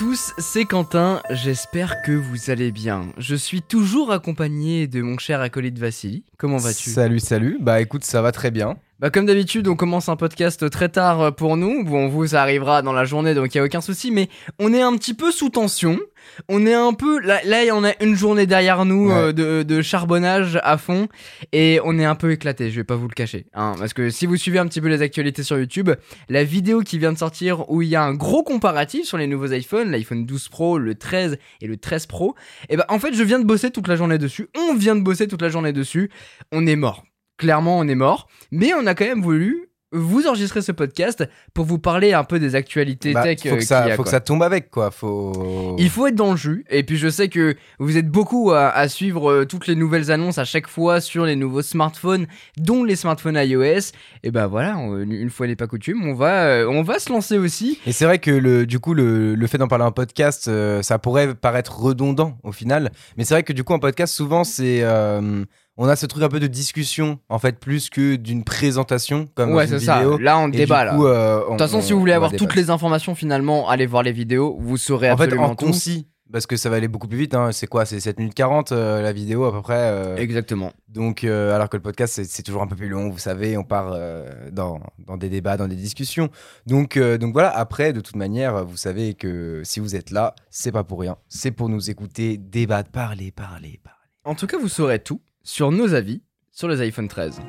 Tous, c'est Quentin, j'espère que vous allez bien. Je suis toujours accompagné de mon cher acolyte Vassili. Comment vas-tu? Salut, salut. Bah écoute, ça va très bien. Bah comme d'habitude, on commence un podcast très tard pour nous. Bon, vous, ça arrivera dans la journée, donc il y a aucun souci. Mais on est un petit peu sous tension. On est un peu là, là on a une journée derrière nous Ouais. euh, de, de charbonnage à fond et on est un peu éclaté. Je vais pas vous le cacher, hein, parce que si vous suivez un petit peu les actualités sur YouTube, la vidéo qui vient de sortir où il y a un gros comparatif sur les nouveaux iPhones, l'iPhone 12 Pro, le 13 et le 13 Pro. Et ben en fait, je viens de bosser toute la journée dessus. On vient de bosser toute la journée dessus. On est mort. Clairement, on est mort. Mais on a quand même voulu vous enregistrer ce podcast pour vous parler un peu des actualités Bah, tech faut euh, que ça, qu'il y a, faut que ça tombe avec quoi. Faut. Il faut être dans le jus. Et puis je sais que vous êtes beaucoup à, à suivre euh, toutes les nouvelles annonces à chaque fois sur les nouveaux smartphones, dont les smartphones iOS. Et ben voilà, on- une fois n'est pas coutume, on va, euh, on va se lancer aussi. Et c'est vrai que le, du coup, le, le fait d'en parler en podcast, euh, ça pourrait paraître redondant au final. Mais c'est vrai que du coup, en podcast, souvent, c'est. euh, on a ce truc un peu de discussion, en fait, plus que d'une présentation, comme ouais, dans une c'est ça. vidéo. Là, on Et débat là. euh, De toute façon, on- si vous voulez avoir toutes les informations, finalement, allez voir les vidéos. Vous saurez En fait, en tout. concis, parce que ça va aller beaucoup plus vite. hein. C'est quoi? C'est 7 minutes 40 euh, la vidéo à peu près. euh, Exactement. Donc, euh, alors que le podcast, c'est- toujours un peu plus long, vous savez, on part dans, dans des débats, dans des discussions. Donc, donc voilà, après, de toute manière, vous savez que si vous êtes là, c'est pas pour rien. C'est pour nous écouter, débattre, parler, parler, parler. En tout cas, vous saurez tout sur nos avis sur les iPhone 13.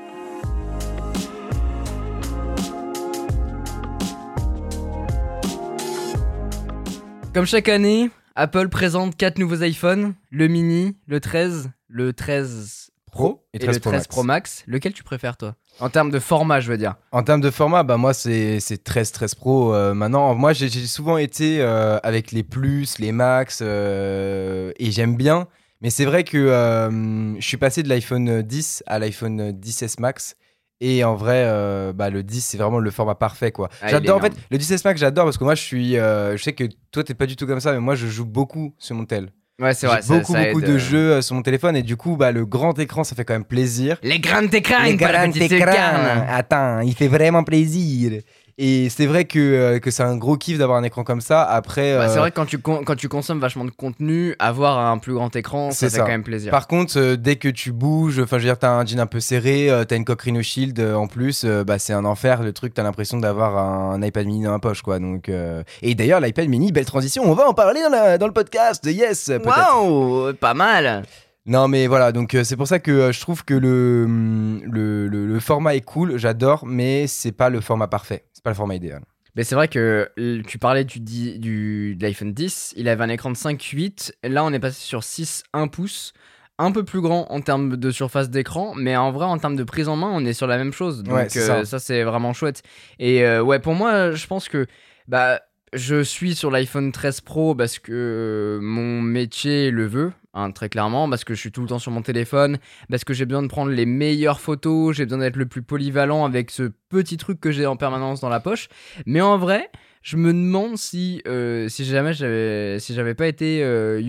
Comme chaque année, Apple présente 4 nouveaux iPhones, le mini, le 13, le 13 Pro et, et 13 le Pro 13 Max. Pro Max. Lequel tu préfères toi? En termes de format, je veux dire. En termes de format, bah moi, c'est c'est 13, 13 Pro. euh, maintenant, moi, j'ai j'ai souvent été euh, avec les plus, les max, euh, et j'aime bien. Mais c'est vrai que euh, je suis passé de l'iPhone 10 à l'iPhone 10S Max. Et en vrai, euh, bah, le 10, c'est vraiment le format parfait, quoi. Ah, j'adore, en fait, le 10S Max, j'adore parce que moi, je suis. euh, je sais que toi, t'es pas du tout comme ça, mais moi, je joue beaucoup sur mon tel. Ouais, c'est vrai. beaucoup, ça beaucoup de euh. jeux euh, sur mon téléphone. Et du coup, bah, le grand écran, ça fait quand même plaisir. Les grands écrans, Les grands écrans. Attends, il fait vraiment plaisir. Et c'est vrai que, euh, que c'est un gros kiff d'avoir un écran comme ça. Après, Bah, euh, c'est vrai que quand tu, quand tu consommes vachement de contenu, avoir un plus grand écran, ça fait quand même plaisir. par contre, euh, dès que tu bouges, enfin, je veux dire, t'as un jean un peu serré, euh, t'as une coque Rhino Shield euh, en plus, euh, bah, c'est un enfer. Le truc, t'as l'impression d'avoir un, iPad mini dans la poche, quoi. Donc, euh, Et d'ailleurs, l'iPad mini, belle transition, on va en parler dans, la- dans le podcast. Yes. Waouh, pas mal. Non, mais voilà, donc euh, c'est pour ça que euh, je trouve que le, hum, le, le- le format est cool, j'adore, mais c'est pas le format parfait. C'est pas le format idéal. Mais c'est vrai que tu parlais du, di- du, de l'iPhone 10, il avait un écran de 5,8. Là, on est passé sur 6, 1 pouce. Un peu plus grand en termes de surface d'écran, mais en vrai, en termes de prise en main, on est sur la même chose. Donc, Ouais, c'est euh, ça. ça, c'est vraiment chouette. Et ouais, pour moi, je pense que bah, je suis sur l'iPhone 13 Pro parce que mon métier le veut, hein, très clairement, parce que je suis tout le temps sur mon téléphone, parce que j'ai besoin de prendre les meilleures photos, j'ai besoin d'être le plus polyvalent avec ce petit truc que j'ai en permanence dans la poche. Mais en vrai, je me demande si, euh, si jamais j'avais, si j'avais pas été euh,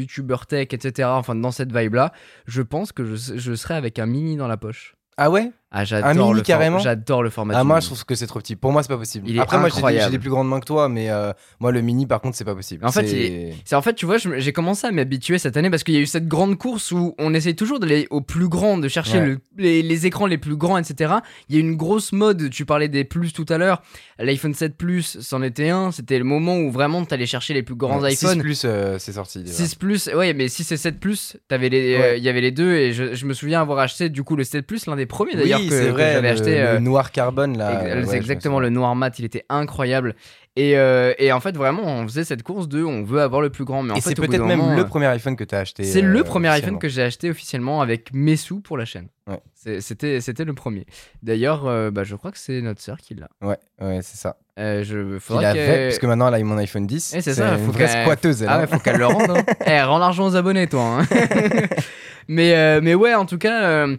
tech, etc., enfin dans cette vibe-là, je pense que je, je serais avec un mini dans la poche. Ah ouais? Ah, j'adore Un mini carrément J'adore le format. Ah, moi, je trouve que c'est trop petit. Pour moi, c'est pas possible. Il est Après, moi, j'ai des, incroyable. j'ai des plus grandes mains que toi, mais euh, moi, le mini, par contre, c'est pas possible. En fait, C'est- C'est en fait, tu vois, j'ai commencé à m'habituer cette année parce qu'il y a eu cette grande course où on essaye toujours d'aller au plus grand, de chercher Ouais. le- les, les écrans les plus grands, etc. Il y a une grosse mode, tu parlais des plus tout à l'heure, l'iPhone 7 Plus, c'en était un, c'était le moment où vraiment t'allais chercher les plus grands Ouais, iPhones. 6 plus, euh, c'est sorti. déjà. 6 plus, ouais, mais 6 et 7 plus, les, euh, Ouais. il y avait les deux et je, je me souviens avoir acheté du coup le 7 plus, l'un des premiers d'ailleurs oui, que, c'est que vrai. j'avais le, acheté. le euh, noir carbone, là. Ex- ouais, me exactement le noir mat, il était incroyable. Et, euh, et en fait, vraiment, on faisait cette course de on veut avoir le plus grand. Mais en Et c'est peut-être même moment, le euh, premier iPhone que t'as acheté. C'est euh, le premier iPhone que j'ai acheté officiellement avec mes sous pour la chaîne. Ouais. C'était c'était le premier. D'ailleurs, euh, bah, je crois que c'est notre sœur qui l'a. Ouais, ouais, c'est ça. Euh, je Il faudrait avait, qu'elle- parce que maintenant, elle a eu mon iPhone 10. Eh, c'est ça, faut qu'elle- squatteuse, elle. Ah hein. ouais, faut qu'elle le rende. Hein. Eh, rends l'argent aux abonnés, toi. hein. mais, euh, mais ouais, en tout cas, euh,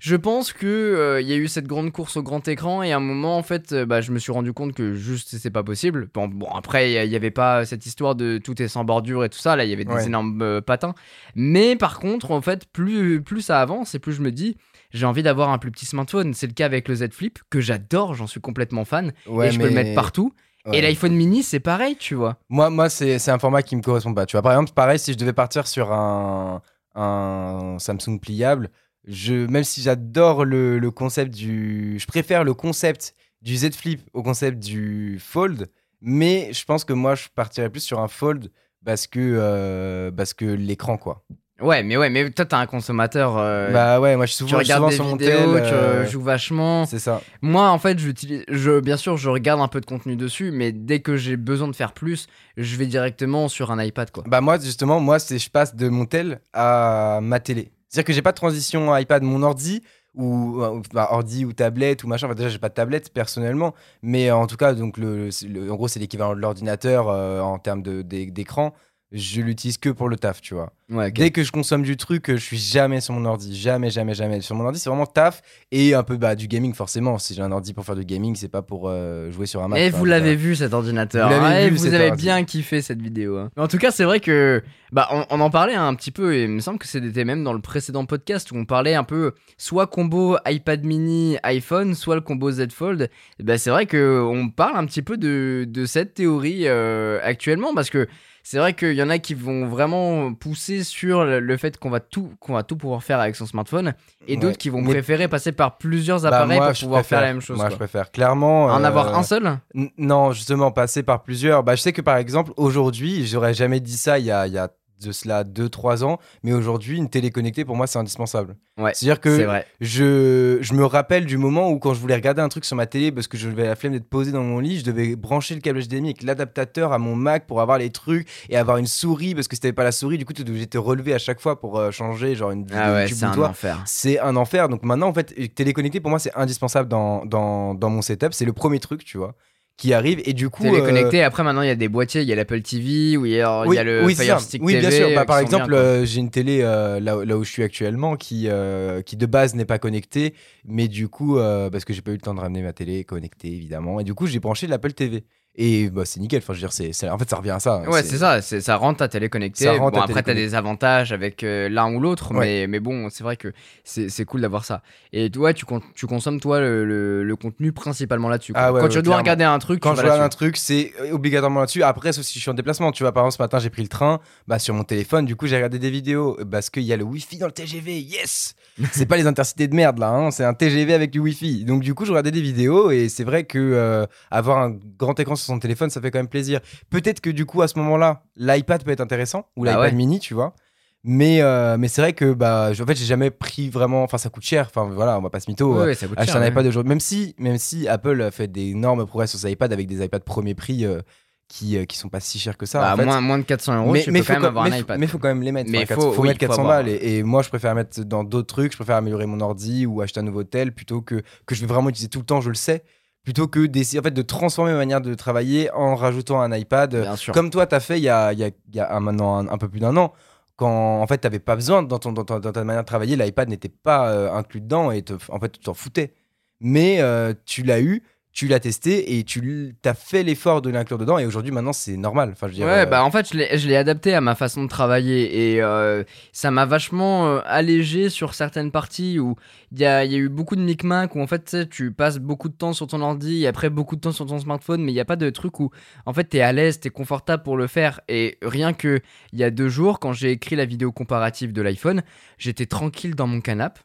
je pense que euh, il y a eu cette grande course au grand écran et à un moment, en fait, euh, bah, je me suis rendu compte que juste c'est pas possible. Bon, bon, après, il y avait pas cette histoire de tout est sans bordure et tout ça. Là, il y avait des Ouais. énormes euh, patins. Mais par contre, en fait, plus, plus ça avance et plus je me dis. J'ai envie d'avoir un plus petit smartphone. C'est le cas avec le Z Flip, que j'adore, j'en suis complètement fan. Ouais, et je peux le mettre partout. Et l'iPhone mini, c'est pareil, tu vois. Moi, moi c'est c'est un format qui me correspond pas. Tu vois, par exemple, pareil, si je devais partir sur un, un Samsung pliable, je, même si j'adore le, le concept du. Je préfère le concept du Z Flip au concept du Fold, mais je pense que moi, je partirais plus sur un Fold parce que, euh, parce que l'écran, quoi. Ouais, mais ouais, mais toi, t'es un consommateur. euh, bah ouais, moi, je suis tu souvent, regardes souvent des sur mon vidéos, tel. euh, tu joues vachement. C'est ça. Moi, en fait, j'utilise, je, bien sûr, je regarde un peu de contenu dessus, mais dès que j'ai besoin de faire plus, je vais directement sur un iPad, quoi. Bah moi justement, moi c'est je passe de mon tel à ma télé. C'est-à-dire que j'ai pas de transition iPad mon ordi ou ou- bah, ordi ou tablette ou machin. Enfin déjà j'ai pas de tablette personnellement, mais en tout cas donc le, en gros c'est l'équivalent de l'ordinateur euh, en termes d'écran. Je l'utilise que pour le taf, tu vois. Ouais. Dès que je consomme du truc, je suis jamais sur mon ordi, jamais, jamais, jamais. Sur mon ordi, c'est vraiment taf et un peu bah, du gaming forcément. Si j'ai un ordi pour faire du gaming, c'est pas pour euh, jouer sur un Mac. Et vous l'avez vu cet ordinateur. Vous l'avez hein, et vu, vous cet avez ordi. bien kiffé cette vidéo. hein. Mais en tout cas, c'est vrai que bah on, on en parlait un petit peu et il me semble que c'était même dans le précédent podcast où on parlait un peu soit combo iPad mini iPhone, soit le combo Z Fold. Bah, c'est vrai que on parle un petit peu de, de cette théorie euh, actuellement parce que c'est vrai qu'il y en a qui vont vraiment pousser sur le, fait qu'on va tout qu'on va tout pouvoir faire avec son smartphone et Ouais. d'autres qui vont Mais- préférer passer par plusieurs Bah, appareils moi, pour pouvoir faire la même chose. Moi, quoi. je préfère clairement. En euh, avoir un seul? N- Non, justement, passer par plusieurs. Bah, je sais que par exemple, aujourd'hui, j'aurais jamais dit ça il y a, il y a de cela 2-3 ans, mais aujourd'hui, une télé connectée, pour moi, c'est indispensable. Ouais, C'est-à-dire C'est que vrai. je, je me rappelle du moment où, quand je voulais regarder un truc sur ma télé, parce que je devais la flemme d'être posé dans mon lit, je devais brancher le câble HDMI avec l'adaptateur à mon Mac pour avoir les trucs et avoir une souris, parce que si t'avais pas la souris, du coup, tu devais te relever à chaque fois pour euh, changer, genre une vidéo Ah ouais, c'est un toi enfer. c'est un enfer. Donc maintenant, en fait, téléconnecté, pour moi, c'est indispensable dans, dans, dans mon setup. C'est le premier truc, tu vois, qui arrive. Et du coup. euh, Téléconnecté, après maintenant il y a des boîtiers, il y a l'Apple TV, ou il y a, il y a le oui, Fire. Stick Oui, TV. bien sûr. Bah, euh, par exemple, euh, j'ai une télé euh, là, là où je suis actuellement qui, euh, qui de base n'est pas connectée. Mais du coup, euh, parce que j'ai pas eu le temps de ramener ma télé connectée, évidemment. Et du coup, j'ai branché l'Apple TV. Et bah, c'est nickel. Enfin, je veux dire, c'est, c'est- en fait, ça revient à ça. Ouais, c'est ça, c'est- ça rend ta télé connectée. Ça rend Bon, ta après, t'as des avantages avec euh, l'un ou l'autre, Ouais. mais, mais bon, c'est vrai que c'est c'est cool d'avoir ça. Et toi, tu, con- tu consommes, toi, le, le- le contenu principalement là-dessus. quoi. Ah ouais, Quand ouais, tu dois clairement. regarder un truc, Quand tu je vas regarde un là-dessus. truc, c'est euh, obligatoirement là-dessus. Après, sauf si je suis en déplacement. Tu vois, par exemple, ce matin, j'ai pris le train bah, sur mon téléphone. Du coup, j'ai regardé des vidéos euh, parce qu'il y a le Wi-Fi dans le TGV. Yes C'est pas les intercités de merde, là. hein, C'est un TGV avec du Wi-Fi. Donc, du coup, je regardais des vidéos et c'est vrai que euh, avoir un grand écran sur son téléphone, ça fait quand même plaisir. Peut-être que, du coup, à ce moment-là, l'iPad peut être intéressant ou Bah l'iPad ouais. mini, tu vois. Mais, euh, mais c'est vrai que, bah, en fait, j'ai jamais pris vraiment. Enfin, ça coûte cher. Enfin, voilà, on va pas se mytho. Ouais, euh, ouais, ça coûte acheter cher, un iPad aujourd'hui, même si, même si Apple a fait d'énormes progrès sur ses iPads avec des iPads premier prix euh, qui, euh, qui sont pas si chers que ça. Bah, en fait. moins, moins de 400 euros, tu peux faut quand même avoir mais un faut- iPad. mais faut quand même les mettre. Mais Enfin, faut- faut oui, mettre faut 400 avoir, balles. Et, et moi, je préfère mettre dans d'autres trucs. Je préfère améliorer mon ordi ou acheter un nouveau tel plutôt que que je vais vraiment utiliser tout le temps. Je le sais. Plutôt que d'essayer en fait de transformer ma manière de travailler en rajoutant un iPad. Comme toi, tu as fait il y a, y a, y a un, maintenant un, un peu plus d'un an, quand en fait, tu n'avais pas besoin dans, ton, dans, ton- dans ta manière de travailler, l'iPad n'était pas euh, inclus dedans et te- en fait, tu t'en foutais. Mais euh, tu l'as eu, tu l'as testé et tu as fait l'effort de l'inclure dedans et aujourd'hui, maintenant, c'est normal. Enfin, je Ouais, euh, bah en fait, je l'ai- adapté à ma façon de travailler et euh, ça m'a vachement euh, allégé sur certaines parties où il y a, il y a eu beaucoup de micmac où en fait, tu passes beaucoup de temps sur ton ordi et après beaucoup de temps sur ton smartphone, mais il n'y a pas de truc où en fait, t'es à l'aise, t'es confortable pour le faire. Et rien que il y a deux jours, quand j'ai écrit la vidéo comparative de l'iPhone, j'étais tranquille dans mon canapé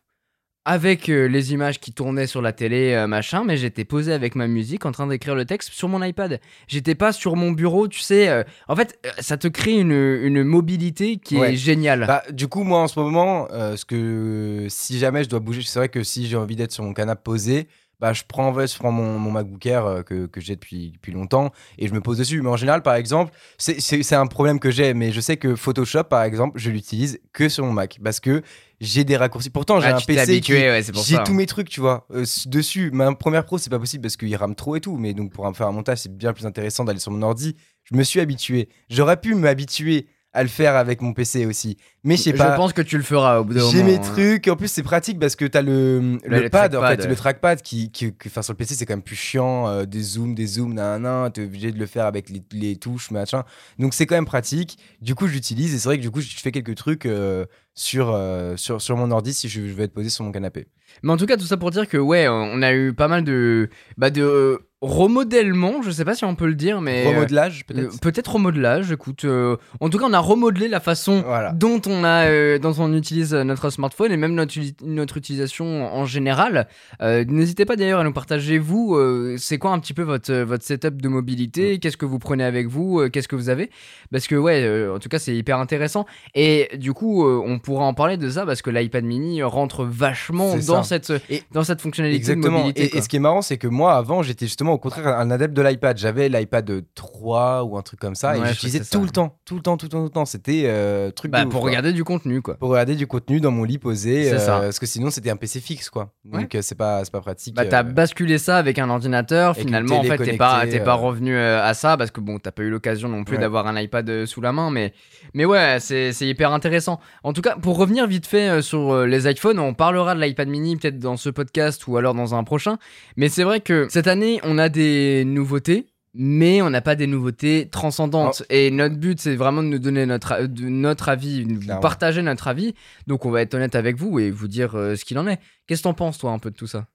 avec euh, les images qui tournaient sur la télé, euh, machin, mais j'étais posé avec ma musique en train d'écrire le texte sur mon iPad. J'étais pas sur mon bureau, tu sais. euh, en fait, euh, ça te crée une, une mobilité qui Ouais. est géniale. Bah, du coup, moi, en ce moment, euh, ce que si jamais je dois bouger, c'est vrai que si j'ai envie d'être sur mon canapé posé, bah, je prends, je prends mon, mon MacBook Air euh, que, que j'ai depuis, depuis longtemps et je me pose dessus. Mais en général, par exemple, c'est- c'est c'est un problème que j'ai, mais je sais que Photoshop, par exemple, je l'utilise que sur mon Mac parce que j'ai des raccourcis. Pourtant, j'ai Ah, un tu PC ouais, j'ai tous mes trucs, tu vois, euh, dessus. Ma première pro, c'est pas possible parce qu'il rame trop et tout. Mais donc, pour faire un montage, c'est bien plus intéressant d'aller sur mon ordi. Je me suis habitué. J'aurais pu m'habituer à le faire avec mon PC aussi. Mais je sais Je pas. pense que tu le feras au bout d'un moment. J'ai mes hein. trucs. En plus, c'est pratique parce que t'as le, le, le pad, en fait, ouais. le trackpad qui, qui, qui- enfin, sur le PC, c'est quand même plus chiant. euh, des zooms, des zooms, nan, T'es obligé de le faire avec les, les touches, machin. Donc, c'est quand même pratique. Du coup, je l'utilise et c'est vrai que du coup, je fais quelques trucs. euh, sur, euh, sur, sur mon ordi si je, je veux être posé sur mon canapé. Mais en tout cas, tout ça pour dire que, ouais, on a eu pas mal de. Bah, de. euh, remodèlement, je sais pas si on peut le dire, mais. Remodelage, euh, peut-être Peut-être remodelage, écoute. euh, en tout cas, on a remodelé la façon Voilà. dont on a euh, dont on utilise notre smartphone et même notre, notre utilisation en général. N'hésitez pas d'ailleurs à nous partager vous, c'est quoi un petit peu votre votre setup de Mm. mobilité, qu'est-ce que vous prenez avec vous, qu'est-ce que vous avez? Parce que ouais, en tout cas c'est hyper intéressant et du coup on pourra en parler de ça parce que l'iPad Mini rentre vachement dans cette Et- dans cette fonctionnalité de Exactement. mobilité. Et, quoi. et ce qui est marrant, c'est que moi, avant, j'étais justement au contraire un adepte de l'iPad. J'avais l'iPad 3 ou un truc comme ça, Ouais, et j'utilisais tout le temps, tout le temps, tout le temps, tout le temps. C'était euh, truc Bah, de ouf, pour quoi. regarder du contenu quoi. pour regarder du contenu dans mon lit posé, euh, ça. parce que sinon c'était un PC fixe, quoi. Donc euh, c'est pas, pas pratique. Bah, t'as euh, basculé ça avec un ordinateur. Finalement, en fait, t'es pas, pas euh. revenu à ça parce que bon, t'as pas eu l'occasion non plus Ouais. d'avoir un iPad sous la main. Mais, mais ouais, c'est hyper intéressant. En tout cas, pour revenir vite fait euh, sur euh, les iPhones, on parlera de l'iPad mini peut-être dans ce podcast ou alors dans un prochain. Mais c'est vrai que cette année, on a des nouveautés. Mais on n'a pas des nouveautés transcendantes. Oh. Et notre but, c'est vraiment de nous donner notre, a- de notre avis, de vous partager notre avis. Donc on va être honnête avec vous et vous dire euh, ce qu'il en est. Qu'est-ce que t'en penses, toi, un peu de tout ça?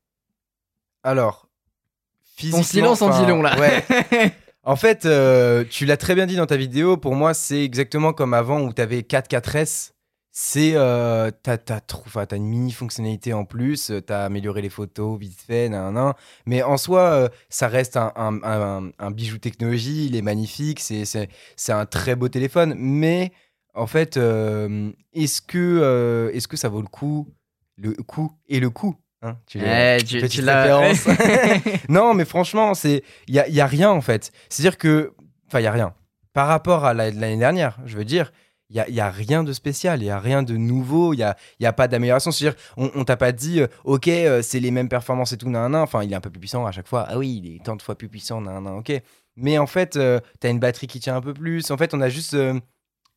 Alors, Ton physiquement, silence en dit long, là. Ouais. En fait, euh, tu l'as très bien dit dans ta vidéo. Pour moi, c'est exactement comme avant où tu avais 4 4S. C'est euh, t'as t'as une mini fonctionnalité en plus. euh, T'as amélioré les photos vite fait, nan, nan. Mais en soi, euh, ça reste un, un- un- un bijou technologie. Il est magnifique. C'est c'est c'est un très beau téléphone. Mais en fait, euh, est-ce que est-ce que ça vaut le coup, le coup et le coup hein Tu l'as- Eh, tu, tu non, mais franchement, c'est il y a, y a rien en fait. C'est-à-dire que, enfin, il y a rien. Par rapport à la- l'année dernière, je veux dire, il y a, y a rien de spécial, il y a rien de nouveau, il y a, y a pas d'amélioration. C'est-à-dire, on, on t'a pas dit, euh, ok, euh, c'est les mêmes performances et tout, nan, nan. Enfin, il est un peu plus puissant à chaque fois. Ah oui, il est tant de fois plus puissant, nan, nan, ok. Mais en fait, euh, t'as une batterie qui tient un peu plus. En fait, on a juste euh,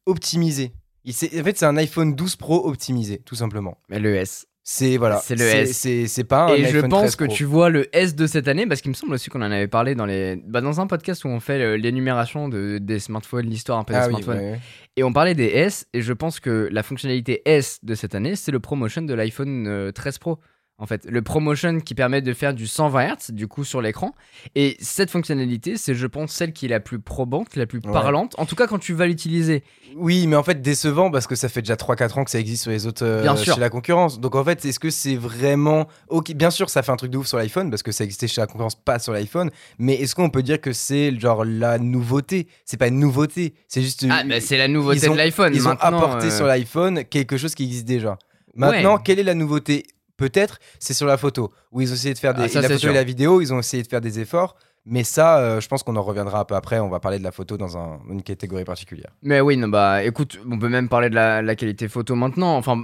optimisé. Il en fait, c'est un iPhone 12 Pro optimisé, tout simplement. Mais le S. C'est voilà. C'est le S. C'est pas un Et je pense 13 que Pro. tu vois le S de cette année, parce qu'il me semble aussi qu'on en avait parlé dans, les... bah, dans un podcast où on fait euh, l'énumération de, des smartphones, l'histoire un peu des Ah smartphones. ouais. Et on parlait des S, et je pense que la fonctionnalité S de cette année, c'est le ProMotion de l'iPhone euh, 13 Pro. En fait, le ProMotion qui permet de faire du 120 Hz du coup sur l'écran. Et cette fonctionnalité, c'est je pense celle qui est la plus probante, la plus Ouais. parlante. En tout cas, quand tu vas l'utiliser. Oui, mais en fait décevant parce que ça fait déjà 3-4 ans que ça existe sur les autres euh, Bien sûr. chez la concurrence. Donc en fait, est-ce que c'est vraiment OK, bien sûr, ça fait un truc de ouf sur l'iPhone parce que ça existait chez la concurrence pas sur l'iPhone, mais est-ce qu'on peut dire que c'est genre la nouveauté? C'est pas une nouveauté, c'est juste Ah, bah, c'est la nouveauté ont- de l'iPhone. ils ont apporté euh, sur l'iPhone quelque chose qui existe déjà. Maintenant, Ouais. quelle est la nouveauté? Peut-être c'est sur la photo où ils ont essayé de faire des Ah, ça, la c'est photo sûr. et la vidéo, ils ont essayé de faire des efforts, mais ça euh, je pense qu'on en reviendra un peu après, on va parler de la photo dans un- une catégorie particulière. Mais oui, non, bah écoute, on peut même parler de la, la qualité photo maintenant, enfin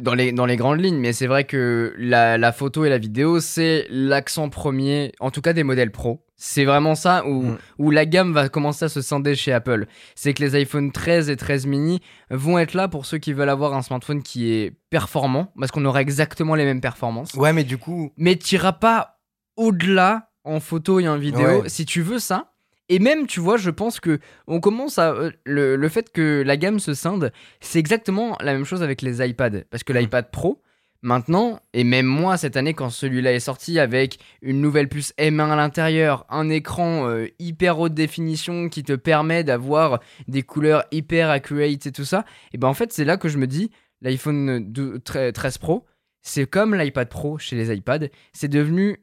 dans les, dans les grandes lignes, mais c'est vrai que la, la photo et la vidéo, c'est l'accent premier, en tout cas des modèles pro. C'est vraiment ça où, Mm. où la gamme va commencer à se scinder chez Apple. C'est que les iPhone 13 et 13 mini vont être là pour ceux qui veulent avoir un smartphone qui est performant, parce qu'on aura exactement les mêmes performances. Ouais, mais du coup, Mais tu n'iras pas au-delà en photo et en vidéo Ouais. si tu veux ça. Et même, tu vois, je pense que on commence à. euh, Le, le fait que la gamme se scinde, c'est exactement la même chose avec les iPads. Parce que l'iPad Pro, maintenant, et même moi cette année, quand celui-là est sorti avec une nouvelle puce M1 à l'intérieur, un écran euh, hyper haute définition qui te permet d'avoir des couleurs hyper accurate et tout ça, et ben en fait, c'est là que je me dis, l'iPhone 12 13 Pro, c'est comme l'iPad Pro chez les iPads, c'est devenu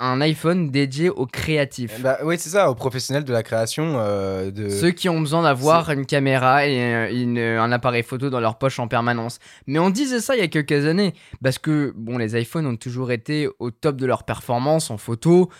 un iPhone dédié aux créatifs. bah, oui, c'est ça, aux professionnels de la création. euh, de... Ceux qui ont besoin d'avoir une caméra et euh, une- un appareil photo dans leur poche en permanence. Mais on disait ça il y a quelques années, parce que bon, les iPhones ont toujours été au top de leur performance en photo.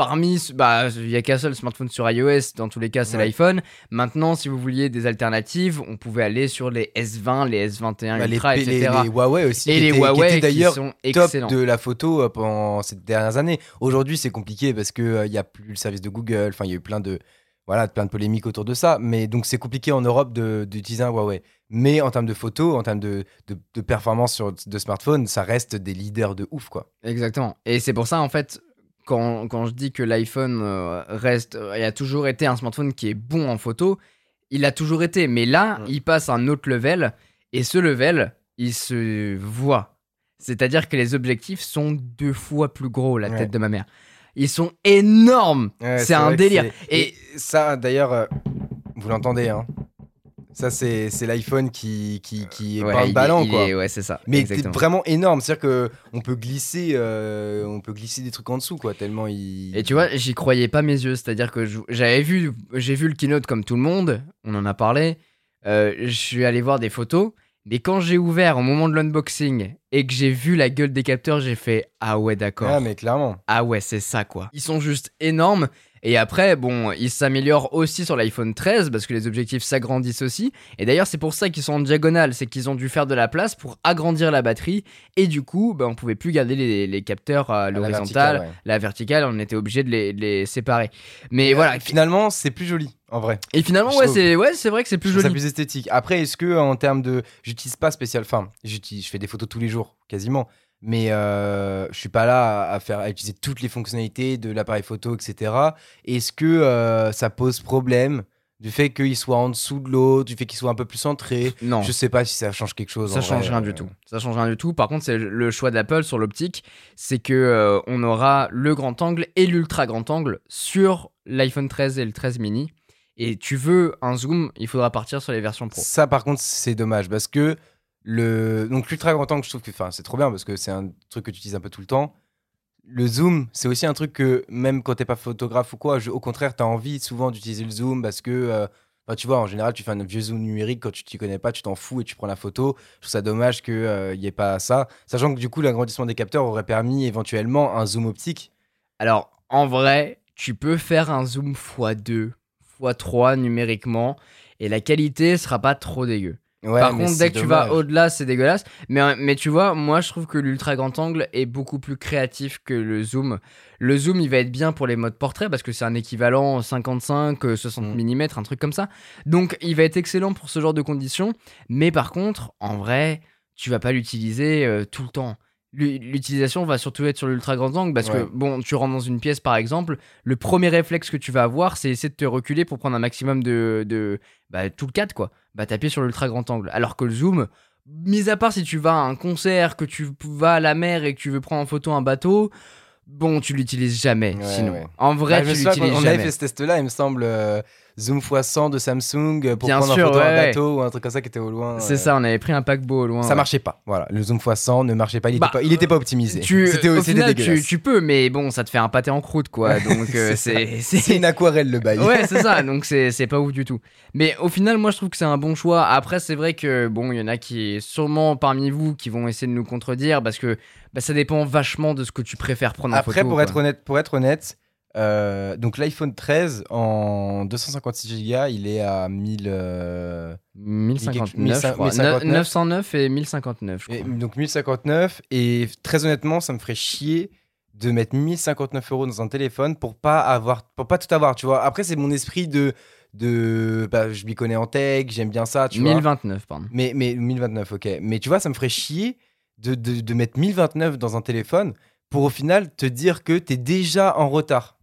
Parmi, bah, il y a qu'un seul smartphone sur iOS, dans tous les cas, c'est Ouais. l'iPhone. Maintenant, si vous vouliez des alternatives, on pouvait aller sur les S20, les S21 bah, les, Ultra, les- etc. les Huawei aussi. et qui les étaient- Huawei d'ailleurs sont top de la photo euh, pendant ces dernières années. Aujourd'hui, c'est compliqué parce que euh, il y a plus le service de Google. Enfin, il y a eu plein de voilà, plein de polémiques autour de ça. Mais donc, c'est compliqué en Europe d'utiliser un Huawei. Mais en termes de photos, en termes de, de, de performance sur de smartphone, ça reste des leaders de ouf, quoi. Exactement. Et c'est pour ça, en fait, quand, quand je dis que l'iPhone euh, reste, euh, il a toujours été un smartphone qui est bon en photo, il a toujours été. Mais là, il passe à un autre level. Et ce level, il se voit. C'est-à-dire que les objectifs sont deux fois plus gros, la Ouais. tête de ma mère. Ils sont énormes. Ouais, c'est un délire. Et, Et ça, d'ailleurs, euh, vous l'entendez, hein. Ça, c'est l'iPhone qui, qui, qui est ouais, pas il ballant, quoi. est- ouais, c'est ça. Mais c'est vraiment énorme, c'est-à-dire que on peut glisser, euh, on peut glisser des trucs en dessous, quoi, tellement il. Et tu vois, j'y croyais pas mes yeux. C'est-à-dire que j'avais vu, j'ai vu le keynote comme tout le monde. On en a parlé. Euh, je suis allé voir des photos. Mais quand j'ai ouvert au moment de l'unboxing et que j'ai vu la gueule des capteurs, j'ai fait ah ouais d'accord. Ah, mais clairement. Ah ouais, c'est ça quoi. Ils sont juste énormes. Et après, bon, ils s'améliorent aussi sur l'iPhone 13 parce que les objectifs s'agrandissent aussi. Et d'ailleurs, c'est pour ça qu'ils sont en diagonale. C'est qu'ils ont dû faire de la place pour agrandir la batterie. Et du coup, bah, on pouvait plus garder les, les capteurs à la l'horizontale. ouais. La verticale, on était obligé de les, de les séparer. Mais voilà. Finalement, c'est plus joli, en vrai. Et finalement, ouais, c'est ouais, c'est vrai que c'est plus joli. ça plus esthétique. Après, est-ce que en termes de, j'utilise pas spécial, enfin, j'utilise, je fais des photos tous les jours, quasiment. Mais euh, je suis pas là à, faire, à utiliser toutes les fonctionnalités de l'appareil photo, etc. Est-ce que euh, ça pose problème du fait qu'il soit en dessous de l'autre, du fait qu'il soit un peu plus centré? Non. Je sais pas si ça change quelque chose. Ça change vrai, rien euh. du tout. Ça change rien du tout. Par contre, c'est le choix d'Apple sur l'optique, c'est que euh, on aura le grand angle et l'ultra grand angle sur l'iPhone 13 et le 13 mini. Et tu veux un zoom, il faudra partir sur les versions pro. Ça, par contre, c'est dommage parce que le donc l'ultra grand angle, je trouve que, c'est trop bien parce que c'est un truc que tu utilises un peu tout le temps. Le zoom, c'est aussi un truc que même quand t'es pas photographe ou quoi, au contraire, t'as envie souvent d'utiliser le zoom parce que, euh, enfin, tu vois, en général, tu fais un vieux zoom numérique quand tu t'y connais pas, tu t'en fous et tu prends la photo. Je trouve ça dommage qu'il n'y ait pas ça, sachant que du coup, l'agrandissement des capteurs aurait permis éventuellement un zoom optique. Alors, en vrai, tu peux faire un zoom x2, x3 numériquement, et la qualité sera pas trop dégueu. Ouais, Par contre, dès que tu vas au-delà, c'est dégueulasse. Mais, mais tu vois, moi, je trouve que l'ultra grand angle est beaucoup plus créatif que le zoom. Le zoom, il va être bien pour les modes portrait parce que c'est un équivalent 55, euh, 60 Mm. mm, un truc comme ça. Donc, il va être excellent pour ce genre de conditions. Mais par contre, en vrai, tu vas pas l'utiliser euh, tout le temps. L'u- L'utilisation va surtout être sur l'ultra grand angle parce Ouais. que, bon, tu rentres dans une pièce par exemple, le premier réflexe que tu vas avoir, c'est essayer de te reculer pour prendre un maximum de. de bah, tout le cadre, quoi. Bah, taper sur l'ultra grand angle. Alors que le zoom, mis à part si tu vas à un concert, que tu vas à la mer et que tu veux prendre en photo un bateau, bon, tu l'utilises jamais Ouais, sinon. ouais. En vrai, Bah, tu l'utilises qu'on avait jamais. fait ce test-là, il me semble, euh, zoom x100 de Samsung pour Bien prendre sûr, en photo ouais, un ouais. bateau ou un truc comme ça qui était au loin. C'est euh, ça, on avait pris un paquebot au loin. Ça ouais. marchait pas. Voilà, le zoom x100 ne marchait pas. Il était, Bah, pas, il était pas optimisé. Tu, C'était au c'était final, tu, dégueulasse. tu peux, mais bon, ça te fait un pâté en croûte, quoi. Donc, euh, C'est ça. c'est. C'est une aquarelle le bail. Ouais, c'est ça, donc c'est c'est pas ouf du tout. Mais au final, moi je trouve que c'est un bon choix. Après, c'est vrai que, bon, il y en a qui, sûrement parmi vous, qui vont essayer de nous contredire parce que bah, ça dépend vachement de ce que tu préfères prendre en Après, photo. pour quoi. être honnête, pour être honnête, euh, donc l'iPhone 13 en 256 Go, il est à 1000. euh, 1059, je crois. 1059. 909 et 1059, je et- crois. donc 1059 et très honnêtement, ça me ferait chier de mettre 1059 euros dans un téléphone pour pas avoir, pour pas tout avoir, tu vois. Après, c'est mon esprit de, de, bah, je m'y connais en tech, j'aime bien ça, tu vois. 1029, pardon. Mais, mais 1029, ok. Mais tu vois, ça me ferait chier de, de, de mettre 1029 dans un téléphone pour au final te dire que t'es déjà en retard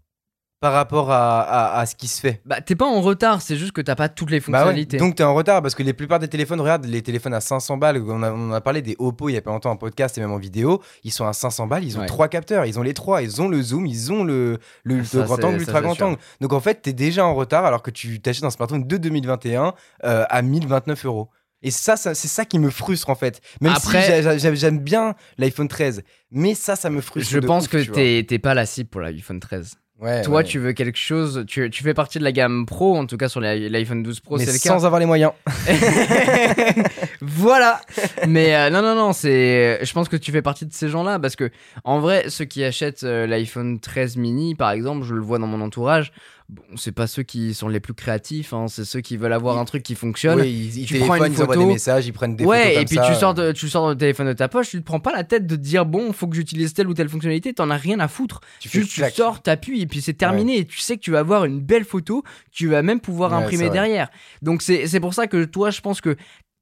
par rapport à, à, à ce qui se fait. Bah, t'es pas en retard, c'est juste que t'as pas toutes les Bah ouais, fonctionnalités. donc t'es en retard parce que les plupart des téléphones, regarde les téléphones à 500 balles, on a, on a parlé des Oppo il y a pas longtemps en podcast et même en vidéo, ils sont à 500 balles, ils ont Ouais. trois capteurs, ils ont les trois, ils ont le zoom, ils ont le, le, Ça, le grand angle, l'ultra grand sûr. angle. Donc en fait, t'es déjà en retard alors que tu t'achètes un smartphone de 2021 euh, à 1029 euros. Et ça, ça c'est ça qui me frustre en fait. Même Après- si j'a- j'a- j'aime bien l'iPhone 13, mais ça, ça me frustre. je pense ouf, que t'es pas la cible pour l'iPhone 13. Ouais, Toi, ouais. tu veux quelque chose, tu, tu fais partie de la gamme Pro, en tout cas sur l'i- l'iPhone 12 Pro, c'est le sans cas. avoir les moyens. voilà. Mais euh, non, non, non, c'est. Je pense que tu fais partie de ces gens-là parce que, en vrai, ceux qui achètent euh, l'iPhone 13 mini, par exemple, je le vois dans mon entourage. Bon, c'est pas ceux qui sont les plus créatifs, hein, c'est ceux qui veulent avoir un truc qui fonctionne. Oui, ils, ils tu prends une ils envoient des photo. messages, ils prennent des photos ouais, et puis ça. tu sors, de, tu sors le téléphone de ta poche, tu te prends pas la tête de dire bon, faut que j'utilise telle ou telle fonctionnalité, t'en as rien à foutre. tu Juste sors, t'appuies et puis c'est terminé. Et tu sais que tu vas avoir une belle photo, tu vas même pouvoir Ouais, imprimer derrière. Donc c'est pour ça que toi, je pense que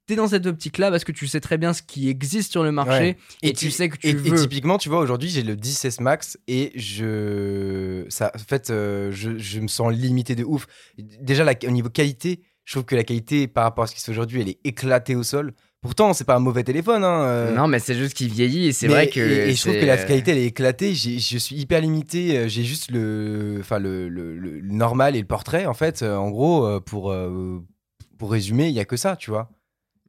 t'es dans cette optique-là parce que tu sais très bien ce qui existe sur le marché Ouais. et, Et tu sais que tu Et, et veux. typiquement, tu vois, aujourd'hui, j'ai le 10S Max et je. Ça, en fait, euh, je, je me sens limité de ouf. Déjà, la- au niveau qualité, je trouve que la qualité par rapport à ce qui se fait aujourd'hui, elle est éclatée au sol. Pourtant, c'est pas un mauvais téléphone. Hein, euh. Non, mais c'est juste qu'il vieillit et c'est vrai que. Et, et je trouve que la qualité, elle est éclatée. J'ai- Je suis hyper limité. euh, J'ai juste le, enfin le, le- le normal et le portrait. En fait, en gros, pour, pour résumer, il y a que ça, tu vois.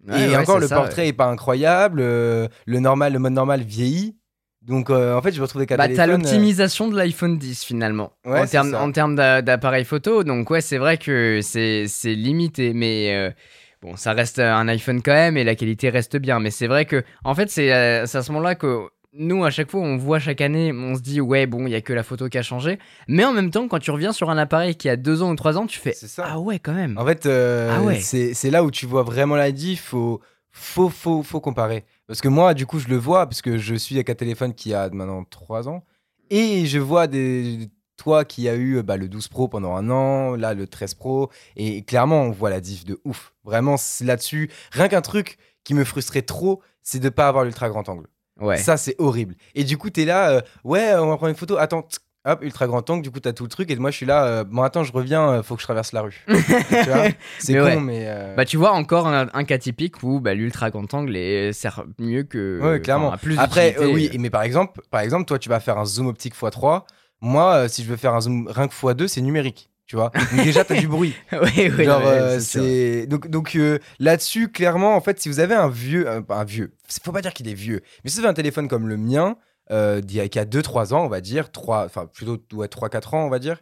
Ouais, et ouais, encore, le ça, portrait ouais. est pas incroyable. euh, le normal, le mode normal vieillit. Donc, euh, en fait, je me retrouve avec un Bah, t'as euh, l'optimisation de l'iPhone 10 finalement. Ouais, en termes en termes d'a- d'appareil photo. Donc, ouais, c'est vrai que c'est limité. Mais bon, ça reste un iPhone quand même et la qualité reste bien. Mais c'est vrai que, en fait, c'est à ce moment-là que. Nous, à chaque fois, on voit chaque année, on se dit, ouais, bon, il y a que la photo qui a changé. Mais en même temps, quand tu reviens sur un appareil qui a deux ans ou trois ans, tu fais, ça. ah ouais, quand même. En fait, euh, Ah ouais. c'est là où tu vois vraiment la diff. Faut, faut, faut, faut comparer. Parce que moi, du coup, je le vois parce que je suis avec un téléphone qui a maintenant 3 ans et je vois des toi qui a eu bah, le 12 Pro pendant un an, là le 13 Pro et clairement on voit la diff de ouf. Vraiment là-dessus, rien qu'un truc qui me frustrait trop, c'est de pas avoir l'ultra grand angle. Ouais. Ça, c'est horrible. Et du coup, t'es là, euh, ouais, on va prendre une photo. Attends, tsk, hop, ultra grand angle. Du coup, t'as tout le truc. Et moi, je suis là, euh, bon, attends, je reviens, euh, faut que je traverse la rue. C'est con, ouais. mais. Bah, tu vois, encore un, un cas typique où bah, l'ultra grand angle est- sert mieux que. ouais, clairement. enfin, a plus Après, oui, mais par exemple, par exemple, toi, tu vas faire un zoom optique x3. Moi, si je veux faire un zoom rien que x2, c'est numérique. Tu vois. Donc déjà, t'as du bruit. oui, oui, Genre, euh, c'est donc donc euh, là-dessus clairement en fait si vous avez un vieux un, un vieux faut pas dire qu'il est vieux mais si vous avez un téléphone comme le mien euh, d'il y a, qui a 2 3 ans on va dire 3 enfin plutôt ouais, 3 4 ans on va dire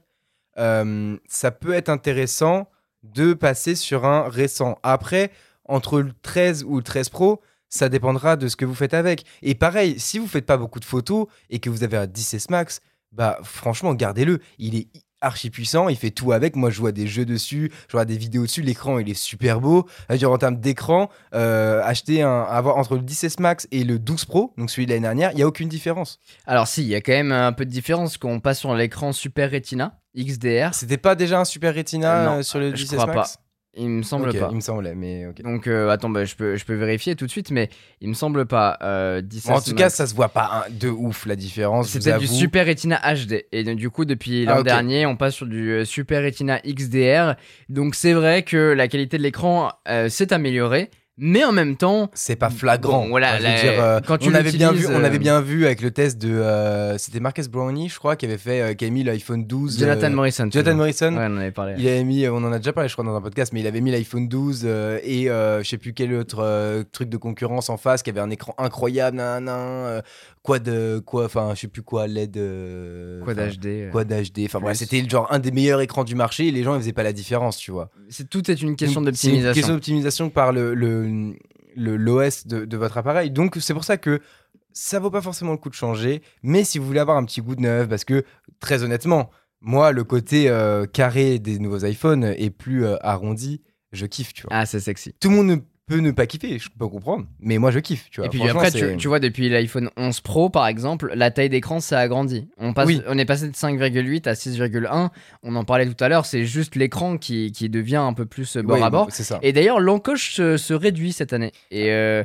euh, ça peut être intéressant de passer sur un récent. Après entre le 13 ou le 13 Pro ça dépendra de ce que vous faites avec. Et pareil si vous faites pas beaucoup de photos et que vous avez un 10S Max bah franchement gardez-le. Il est archi puissant, il fait tout avec. Moi, je à des jeux dessus, je à des vidéos dessus. L'écran, il est super beau. En termes d'écran, euh, acheter un, avoir entre le 10S Max et le 12 Pro, donc celui de l'année dernière, il y a aucune différence. Alors, si, il y a quand même un peu de différence quand on passe sur l'écran Super Retina XDR. C'était pas déjà un Super Retina Euh, non, euh, sur le je 10S crois Max? Il me semble pas. Il me semblait, mais ok. Donc, euh, attends, bah, je, peux, je peux vérifier tout de suite, mais il me semble pas. Euh, 17 Bon, en tout cas, ça se voit pas hein, de ouf la différence. c'est peut-être du. Super Retina HD. Et du coup, depuis l'an Ah, ok. dernier, on passe sur du euh, Super Retina XDR. Donc, c'est vrai que la qualité de l'écran euh, s'est améliorée. Mais en même temps, C'est pas flagrant. Bon, voilà, Enfin, je veux la- dire, euh, quand tu on avait bien vu, on avait euh, bien vu avec le test de, euh, c'était Marcus Brownie, je crois, qui avait fait, qui a mis l'iPhone 12. Jonathan Morrison. Jonathan. Morrison. Ouais, on en avait parlé. Il avait mis, on en a déjà parlé, je crois, dans un podcast, mais il avait mis l'iPhone 12 euh, et je sais plus quel autre truc de concurrence en face qui avait un écran incroyable, nan, quad, euh, quoi, enfin, je sais plus quoi, LED. Quad HD. Quad HD. Enfin, bref, c'était genre un des meilleurs écrans du marché et les gens, ils faisaient pas la différence, tu vois. C'est tout est une question Donc, C'est une d'optimisation. question d'optimisation par le, le, le- l'OS de, de votre appareil. Donc, c'est pour ça que ça vaut pas forcément le coup de changer. Mais si vous voulez avoir un petit goût de neuf, parce que très honnêtement, moi, le côté euh, carré des nouveaux iPhones est plus euh, arrondi. Je kiffe, tu vois. Ah, c'est sexy. Tout le monde ne peut ne pas kiffer, je peux comprendre. Mais moi, je kiffe, tu vois. Et puis après, tu, tu vois, depuis l'iPhone 11 Pro, par exemple, la taille d'écran s'est agrandie. On, passe, Oui. on est passé de 5,8 à 6,1. On en parlait tout à l'heure, c'est juste l'écran qui, qui devient un peu plus bord Oui, à bord. Ça. Et d'ailleurs, l'encoche se, se réduit cette année. Et euh,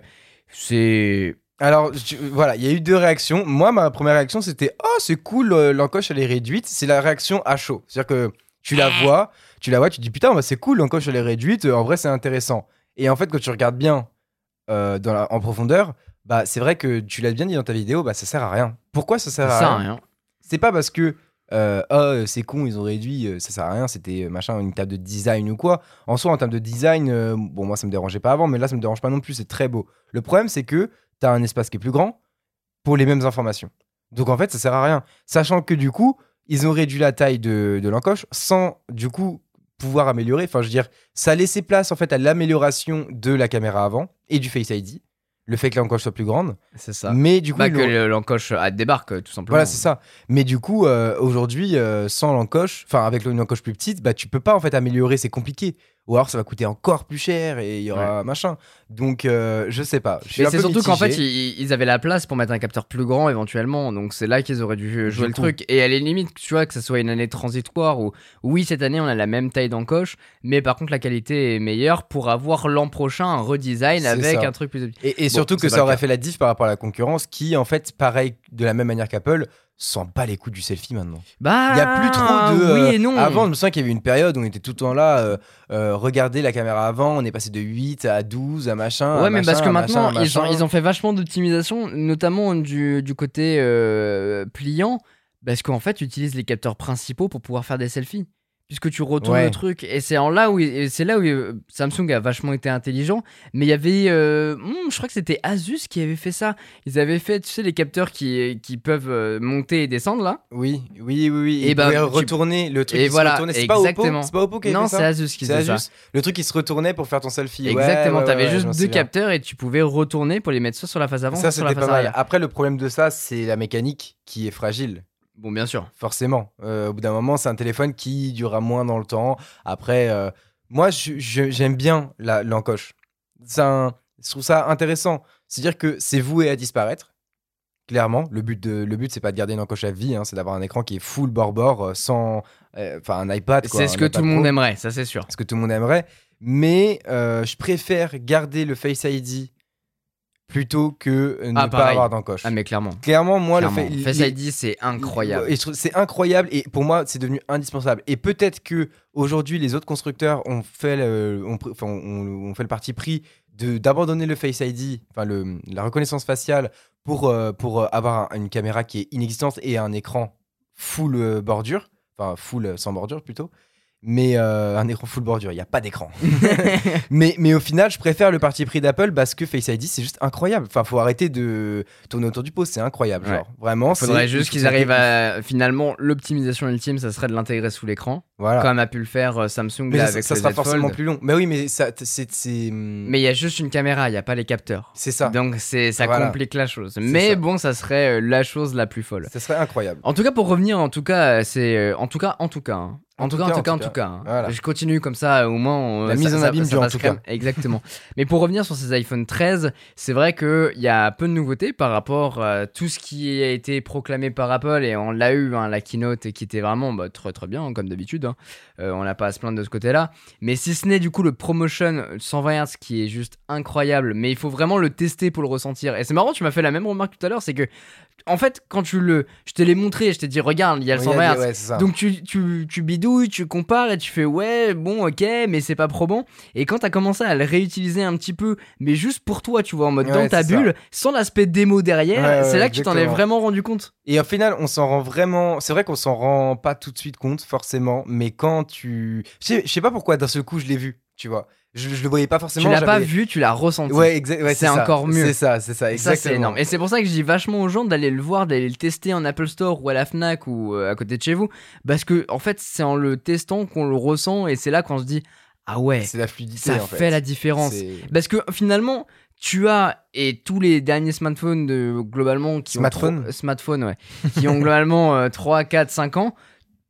c'est. Alors voilà, il y a eu deux réactions. Moi, ma première réaction, c'était oh c'est cool, euh, l'encoche elle est réduite. C'est la réaction à chaud, c'est-à-dire que tu la vois, tu la vois, tu te dis putain bah, c'est cool, l'encoche elle est réduite. En vrai, c'est intéressant. Et en fait, quand tu regardes bien euh, dans la- en profondeur, bah c'est vrai que tu l'as bien dit dans ta vidéo, bah ça sert à rien. Pourquoi ça sert Ça à sert à rien rien. C'est pas parce que euh, oh c'est con, ils ont réduit, euh, ça sert à rien. C'était machin une table de design ou quoi. En soi, en termes de design, euh, bon moi ça me dérangeait pas avant, mais là ça me dérange pas non plus. C'est très beau. Le problème, c'est que tu as un espace qui est plus grand pour les mêmes informations. Donc en fait, ça sert à rien. Sachant que du coup, ils ont réduit la taille de, de l'encoche sans du coup pouvoir améliorer. Enfin, je veux dire, ça a laissé place en fait à l'amélioration de la caméra avant et du Face ID. Le fait que l'encoche soit plus grande. C'est ça. Mais du coup, Bah, que le- l'encoche euh, débarque, tout simplement. voilà, c'est ça. Mais du coup, euh, aujourd'hui, euh, sans l'encoche, enfin avec une encoche plus petite, bah tu peux pas en fait améliorer, c'est compliqué. Ou alors ça va coûter encore plus cher et il y aura machin. Donc euh, je sais pas. Je suis Mais un c'est surtout qu'en fait, ils, ils avaient la place pour mettre un capteur plus grand éventuellement. Donc c'est là qu'ils auraient dû jouer Du le coup. truc. Et elle est limite, tu vois, que ça soit une année transitoire où, oui, cette année, on a la même taille d'encoche. Mais par contre, la qualité est meilleure pour avoir l'an prochain un redesign avec ça. un truc plus. Et, et Bon, surtout que ça aurait fait la diff par rapport à la concurrence qui, en fait, pareil, de la même manière qu'Apple, s'en bat les coups du selfie maintenant. Bah, Il y a plus trop de. Oui euh, et non. Avant, je me souviens qu'il y avait une période où on était tout le temps là, euh, euh, regarder la caméra avant, on est passé de 8 à 12 à machin. à Ouais, mais machin, parce que machin, maintenant, ils ont, ils fait vachement d'optimisation, notamment du, du côté euh, pliant, parce qu'en fait, tu utilises les capteurs principaux pour pouvoir faire des selfies. Puisque tu retournes Ouais. le truc, et c'est en là où, c'est là où euh, Samsung a vachement été intelligent. Mais il y avait, euh, hmm, je crois que c'était Asus qui avait fait ça. Ils avaient fait, tu sais, les capteurs qui, qui peuvent euh, monter et descendre là. Oui, oui, oui, oui. Et Et bah, bah, tu- retourner le truc Et qui voilà, se retournait. C'est pas Oppo exactement. C'est pas Oppo qui Non, c'est Asus qui faisait ça. Le truc qui se retournait pour faire ton selfie. Exactement, ouais, t'avais ouais, juste je m'en deux capteurs et tu pouvais retourner pour les mettre soit sur la face avant, Ça, soit sur la face arrière. Après, le problème de ça, c'est la mécanique qui est fragile. Bon, bien sûr. Forcément. Euh, au bout d'un moment, c'est un téléphone qui durera moins dans le temps. Après, euh, moi, j'aime bien l'encoche. C'est un- Je trouve ça intéressant. C'est-à-dire que c'est voué à disparaître. Clairement, le but, de, le but c'est pas de garder une encoche à vie, hein, c'est d'avoir un écran qui est full bord-bord, euh, sans. Enfin, un iPad. C'est ce que iPad tout le monde aimerait, ça c'est sûr. ce que tout le monde aimerait. Mais je préfère garder le Face ID plutôt que euh, ne Ah, pas pareil. avoir d'encoche. Ah, mais clairement. Clairement, moi, Clairement. le Face les- ID, c'est incroyable. C'est incroyable et pour moi, c'est devenu indispensable. Et peut-être que aujourd'hui, les autres constructeurs ont fait le, ont, pr- enfin, ont- ont fait le parti pris d'abandonner le Face ID, enfin le, la reconnaissance faciale, pour, euh, pour euh, avoir un- une caméra qui est inexistante et un écran full bordure, enfin full sans bordure plutôt. Mais euh, un écran full bordure, il n'y a pas d'écran. mais, mais au final, je préfère le parti pris d'Apple parce que Face ID, c'est juste incroyable. Enfin, faut arrêter de tourner autour du pot, c'est incroyable. Ouais. Genre, vraiment. Faudrait c'est- juste qu'ils arrivent à. Finalement, l'optimisation ultime, ça serait de l'intégrer sous l'écran, Voilà. comme a pu le faire euh, Samsung Mais là, ça, avec ça sera Z forcément Fold. plus long. Mais oui, mais ça, c'est. c'est- Mais il y a juste une caméra, il n'y a pas les capteurs. C'est ça. Donc c'est ça Voilà. complique la chose. Mais ça. bon, ça serait euh, la chose la plus folle. Ça serait incroyable. En tout cas, pour revenir, en tout cas, c'est euh, en tout cas, en tout cas, hein. en, tout cas, en tout cas, en tout cas. hein. Voilà. Je continue comme ça, au moins. on- La mise en abîme du en tout crème. Exactement. Mais pour revenir sur ces iPhone 13, c'est vrai qu'il y a peu de nouveautés par rapport à tout ce qui a été proclamé par Apple et on l'a eu, hein, la keynote, qui était vraiment bah, très très bien, comme d'habitude. Hein. Euh, on n'a pas à se plaindre de ce côté-là. Mais si ce n'est du coup le ProMotion 120 Hz qui est juste incroyable, mais il faut vraiment le tester pour le ressentir. Et c'est marrant, tu m'as fait la même remarque tout à l'heure, c'est que en fait, quand tu le. Je te l'ai montré, je t'ai dit, regarde, il y a le Oui, 120 Hz. ouais, c'est ça. Donc tu, tu, tu bidouilles, tu compares et tu fais ouais, bon, ok, mais c'est pas probant. Et quand t'as commencé à le réutiliser un petit peu, mais juste pour toi, tu vois, en mode Ouais, dans ta ça. bulle, sans l'aspect démo derrière, c'est là que tu t'en es vraiment rendu compte. Et au final, on s'en rend vraiment. C'est vrai qu'on s'en rend pas tout de suite compte, forcément. Mais quand tu. Je sais pas pourquoi d'un seul coup je l'ai vu, tu vois. Je, je le voyais pas forcément. tu l'as pas vu, tu l'as ressenti. Ouais, exact. ouais, C'est encore mieux. C'est ça, c'est ça, Et exactement. Ça, c'est énorme. Et c'est pour ça que je dis vachement aux gens d'aller le voir, d'aller le tester en Apple Store ou à la Fnac ou euh, à côté de chez vous. Parce que, en fait, c'est en le testant qu'on le ressent et c'est là qu'on se dit Ah ouais, C'est la fluidité. ça en fait, fait la différence. Parce que finalement, tu as, et tous les derniers smartphones de, globalement qui Smartphone ont. trop- smartphones, ouais. qui ont globalement euh, 3, 4, 5 ans,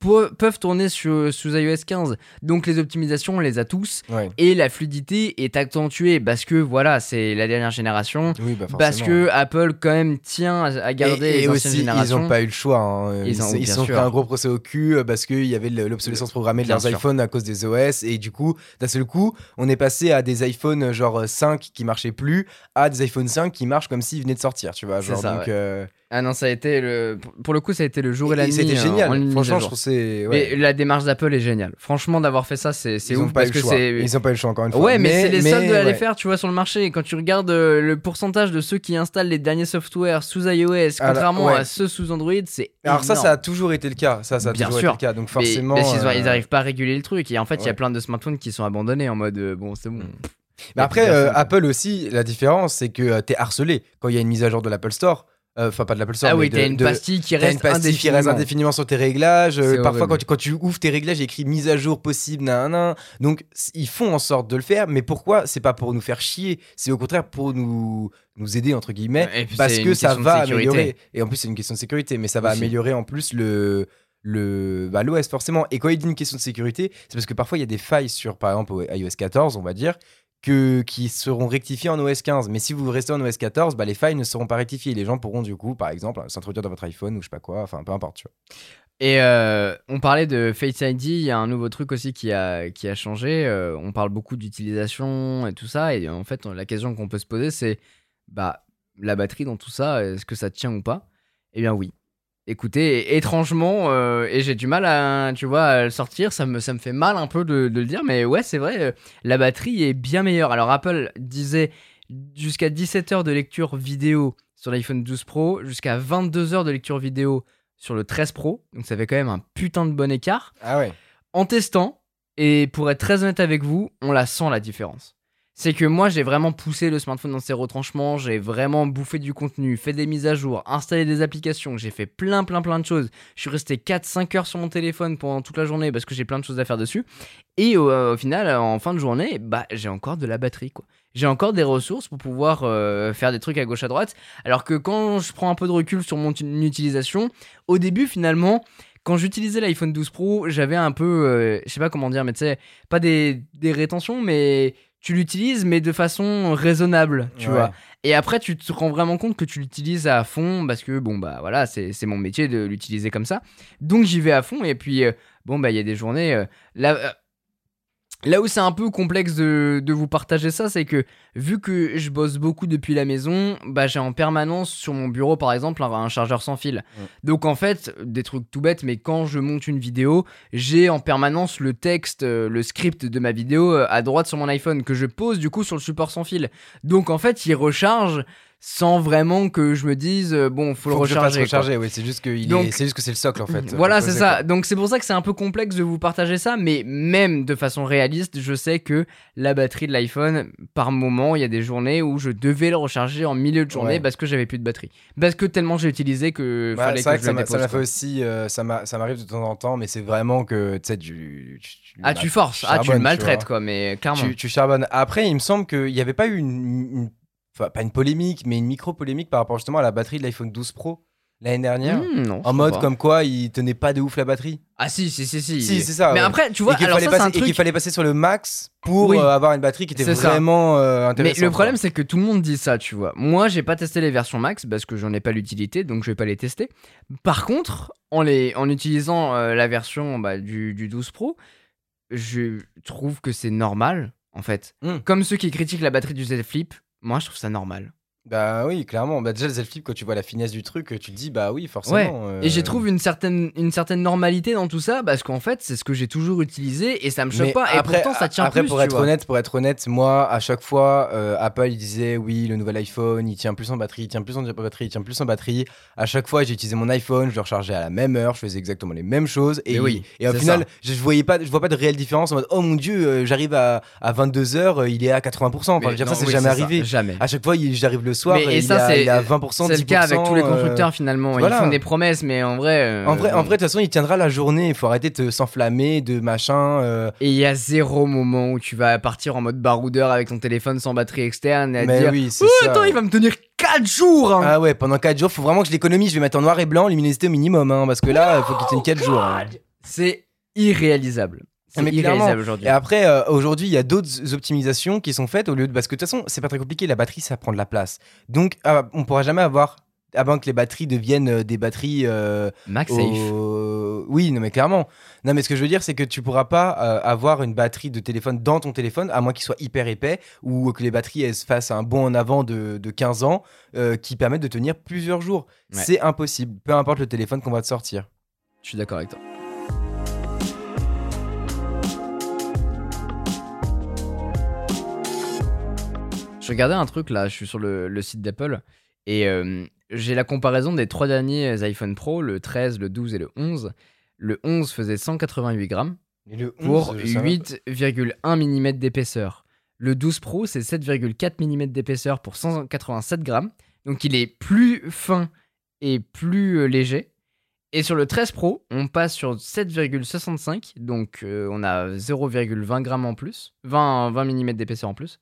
peuvent tourner sur, sous iOS 15. Donc les optimisations, on les a tous. Ouais. Et la fluidité est accentuée parce que voilà, c'est la dernière génération. Oui, bah. Parce que Apple, quand même, tient à garder et, et les anciennes aussi, ils générations. n'ont pas eu le choix. hein. Ils ont- ils sont pris un gros procès au cul euh, parce qu'il y avait le- l'obsolescence programmée de Bien leurs sûr. iPhones à cause des OS. Et du coup, d'un seul coup, on est passé à des iPhones euh, genre 5 qui marchaient plus à des iPhone 5 qui marchent comme s'ils venaient de sortir. Tu vois, genre, ça, donc, ouais. euh, Ah non, ça a été le. Pour le coup, ça a été le jour et, la nuit. c'était euh, en génial. Franchement, je trouve c'est. Mais la démarche d'Apple est géniale. Franchement, d'avoir fait ça, c'est ouf n'ont pas eu parce le que choix. c'est. Ils n'ont pas eu le choix encore une fois. Ouais, mais, c'est les seuls de aller ouais. faire, tu vois, sur le marché. Et Quand tu regardes euh, le pourcentage de ceux qui installent les derniers softwares sous iOS, Alors, contrairement ouais. à ceux sous Android, c'est. Alors ça, énorme. ça a toujours été le cas. Ça, ça a Bien toujours sûr. été le cas. Donc forcément. mais ils, euh, ils arrivent pas à réguler le truc. Et en fait, il y a plein de smartphones qui sont abandonnés en mode euh, bon, c'est bon. Mm. Pff, Mais après, euh. Apple aussi, la différence, c'est que euh, t'es harcelé quand il y a une mise à jour de l'Apple Store. Euh, Enfin, pas de l'Apple Store. Ah oui, t'as une pastille qui reste une pastille qui reste indéfiniment. indéfiniment sur tes réglages. euh, parfois, quand tu, quand tu ouvres tes réglages, il écrit mise à jour possible, nan, nan. Donc, ils font en sorte de le faire. Mais pourquoi C'est pas pour nous faire chier. C'est au contraire pour nous, nous aider, entre guillemets. Parce que ça va améliorer. Et en plus, c'est une question de sécurité. Mais ça va Aussi. améliorer en plus le. Le, bah, l'OS forcément et quand il dit une question de sécurité c'est parce que parfois il y a des failles sur par exemple iOS 14 on va dire que, qui seront rectifiées en OS 15 mais si vous restez en OS 14 bah, les failles ne seront pas rectifiées les gens pourront du coup par exemple s'introduire dans votre iPhone ou je sais pas quoi enfin peu importe. Et euh, on parlait de Face ID, il y a un nouveau truc aussi qui a, qui a changé. euh, on parle beaucoup d'utilisation et tout ça. Et en fait, la question qu'on peut se poser, c'est bah, la batterie dans tout ça, est-ce que ça tient ou pas? Eh bien, oui. Écoutez, étrangement, euh, et j'ai du mal à, tu vois, à le sortir, ça me, ça me fait mal un peu de, de le dire, mais ouais, c'est vrai, euh, la batterie est bien meilleure. Alors Apple disait jusqu'à 17 heures de lecture vidéo sur l'iPhone 12 Pro, jusqu'à 22 heures de lecture vidéo sur le 13 Pro, donc ça fait quand même un putain de bon écart. Ah ouais. En testant, et pour être très honnête avec vous, on la sent la différence. C'est que moi j'ai vraiment poussé le smartphone dans ses retranchements, j'ai vraiment bouffé du contenu, fait des mises à jour, installé des applications, j'ai fait plein plein plein de choses. Je suis resté 4-5 heures sur mon téléphone pendant toute la journée parce que j'ai plein de choses à faire dessus. Et au, au final, en fin de journée, bah j'ai encore de la batterie quoi. J'ai encore des ressources pour pouvoir euh, faire des trucs à gauche à droite. Alors que quand je prends un peu de recul sur mon utilisation, au début finalement, quand j'utilisais l'iPhone 12 Pro, j'avais un peu, euh, je sais pas comment dire, mais tu sais, pas des, des rétentions, mais tu l'utilises, mais de façon raisonnable, tu Ouais. vois. Et après, tu te rends vraiment compte que tu l'utilises à fond parce que, bon, bah voilà, c'est c'est mon métier de l'utiliser comme ça. Donc j'y vais à fond. Et puis, euh, bon, bah il y a des journées. euh, là, euh, là où c'est un peu complexe de, de vous partager ça, c'est que vu que je bosse beaucoup depuis la maison, bah j'ai en permanence sur mon bureau, par exemple, un, un chargeur sans fil. Donc en fait, des trucs tout bêtes, mais quand je monte une vidéo, j'ai en permanence le texte, euh, le script de ma vidéo euh, à droite sur mon iPhone que je pose du coup sur le support sans fil. Donc en fait, il recharge sans vraiment que je me dise euh, bon, faut, Faut le recharger. recharger, oui, c'est juste que est- c'est juste que c'est le socle en fait. Voilà, c'est ça. quoi. Donc c'est pour ça que c'est un peu complexe de vous partager ça, mais même de façon réaliste, je sais que la batterie de l'iPhone, par moment, il y a des journées où je devais le recharger en milieu de journée Ouais. parce que j'avais plus de batterie. Parce que tellement j'ai utilisé que Ouais, fallait que vrai je que ça m'a fait quoi. aussi, euh, ça m'a- ça m'arrive de temps en temps, mais c'est vraiment que tu sais, tu, Ah, bah, tu forces, ah, tu le maltraites, quoi, mais clairement. Tu, tu charbonnes. Après, il me semble qu'il n'y avait pas eu une, une- enfin, pas une polémique, mais une micro-polémique par rapport justement à la batterie de l'iPhone 12 Pro l'année dernière. Hmm, non, En mode pas. comme quoi il tenait pas de ouf la batterie. Ah, si, si, si, si. Si, c'est ça, Mais ouais. après, tu vois, et qu'il fallait, truc. fallait passer sur le max pour Oui. euh, avoir une batterie qui était vraiment euh, Mais intéressante. le problème, c'est que tout le monde dit ça, tu vois. Moi, j'ai pas testé les versions max parce que j'en ai pas l'utilité, donc je vais pas les tester. Par contre, en, les, en utilisant euh, la version bah, du, du 12 Pro, je trouve que c'est normal, en fait. Hmm. Comme ceux qui critiquent la batterie du Z Flip, moi, je trouve ça normal. Bah oui, clairement. Bah, déjà, le Flip, quand tu vois la finesse du truc, tu te dis, bah oui, forcément. euh, Et j'ai trouvé une certaine, une certaine normalité dans tout ça parce qu'en fait, c'est ce que j'ai toujours utilisé et ça me choque Mais pas. Et après, pourtant, ça tient après, plus. pour tu être vois. honnête, pour être honnête, moi, à chaque fois, euh, Apple il disait oui, le nouvel iPhone, il tient plus en batterie, il tient plus en batterie, il tient plus en batterie. À chaque fois, j'ai utilisé mon iPhone, je le rechargeais à la même heure, je faisais exactement les mêmes choses. Et Mais oui, et au final, ça. je, voyais pas, je vois pas de réelle différence en mode oh mon dieu, euh, j'arrive à, à 22 h il est à 80%. Enfin, je veux Mais dire, non, ça, c'est oui, jamais ça. arrivé. Jamais. À chaque fois, j'arrive le soir, Mais- et ça, c'est- il est à 20%, C'est le cas avec tous les 10%, euh, constructeurs finalement. voilà. Ils font des promesses, mais en vrai. euh, En vrai, en vrai, de toute façon, il tiendra la journée. Il faut arrêter de s'enflammer, de machin. euh, Et il y a zéro moment où tu vas partir en mode baroudeur avec ton téléphone sans batterie externe et à Mais dire oui, Oh, ça. attends, il va me tenir 4 jours hein. Ah ouais, pendant 4 jours, faut vraiment que je l'économise. Je vais mettre en noir et blanc, luminosité au minimum, hein, parce que là, il faut qu'il tienne 4 jours. hein. C'est irréalisable. C'est irréalisable aujourd'hui. Et après, euh, aujourd'hui, il y a d'autres optimisations qui sont faites au lieu de. Parce que de toute façon, c'est pas très compliqué, la batterie, ça prend de la place. Donc, ah, on pourra jamais avoir. Avant que les batteries deviennent euh, des batteries. euh, MagSafe. au- Oui, non, mais clairement. Non, mais ce que je veux dire, c'est que tu pourras pas euh, avoir une batterie de téléphone dans ton téléphone, à moins qu'il soit hyper épais, ou que les batteries elles fassent un bond en avant de, de 15 ans, euh, qui permettent de tenir plusieurs jours. Ouais. C'est impossible, peu importe le téléphone qu'on va te sortir. Je suis d'accord avec toi. Je regardais un truc là, je suis sur le, le site d'Apple et euh, j'ai la comparaison des trois derniers iPhone Pro, le 13, le 12 et le 11. Le 11 faisait 188 grammes Et le pour 11, je savais pas. 8,1 mm d'épaisseur. Le 12 Pro, c'est 7,4 mm d'épaisseur pour 187 grammes. Donc il est plus fin et plus euh, léger. Et sur le 13 Pro, on passe sur 7,65. Donc euh, on a 0,20 grammes en plus. 20, 20 mm d'épaisseur en plus.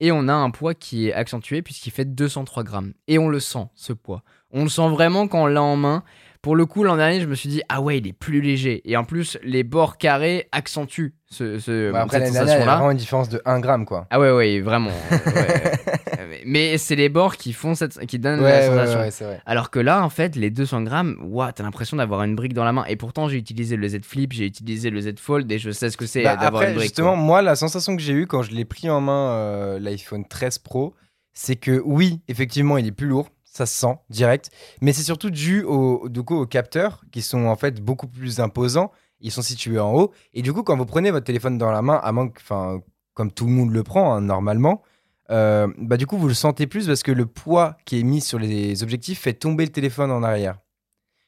Et on a un poids qui est accentué puisqu'il fait 203 grammes. Et on le sent, ce poids. On le sent vraiment quand on l'a en main. Pour le coup, l'an dernier, je me suis dit, ah ouais, il est plus léger. Et en plus, les bords carrés accentuent ce, ce, après, cette dernière, il y a sensation-là. vraiment une différence de 1 gramme, quoi. Ah ouais, ouais, vraiment. ouais. Mais- c'est les bords qui font cette, qui donnent la Ouais, ouais, sensation. ouais, c'est vrai. Alors que là, en fait, les 200 grammes, ouah, t'as l'impression d'avoir une brique dans la main. Et pourtant, j'ai utilisé le Z Flip, j'ai utilisé le Z Fold et je sais ce que c'est Bah, d'avoir une brique. justement, quoi. moi, la sensation que j'ai eue quand je l'ai pris en main, euh, l'iPhone 13 Pro, c'est que oui, effectivement, il est plus lourd. ça se sent direct. Mais c'est surtout dû au, du coup, aux capteurs qui sont en fait beaucoup plus imposants. Ils sont situés en haut. Et du coup, quand vous prenez votre téléphone dans la main, à moins que, enfin, comme tout le monde le prend hein, normalement, euh, bah du coup, vous le sentez plus parce que le poids qui est mis sur les objectifs fait tomber le téléphone en arrière.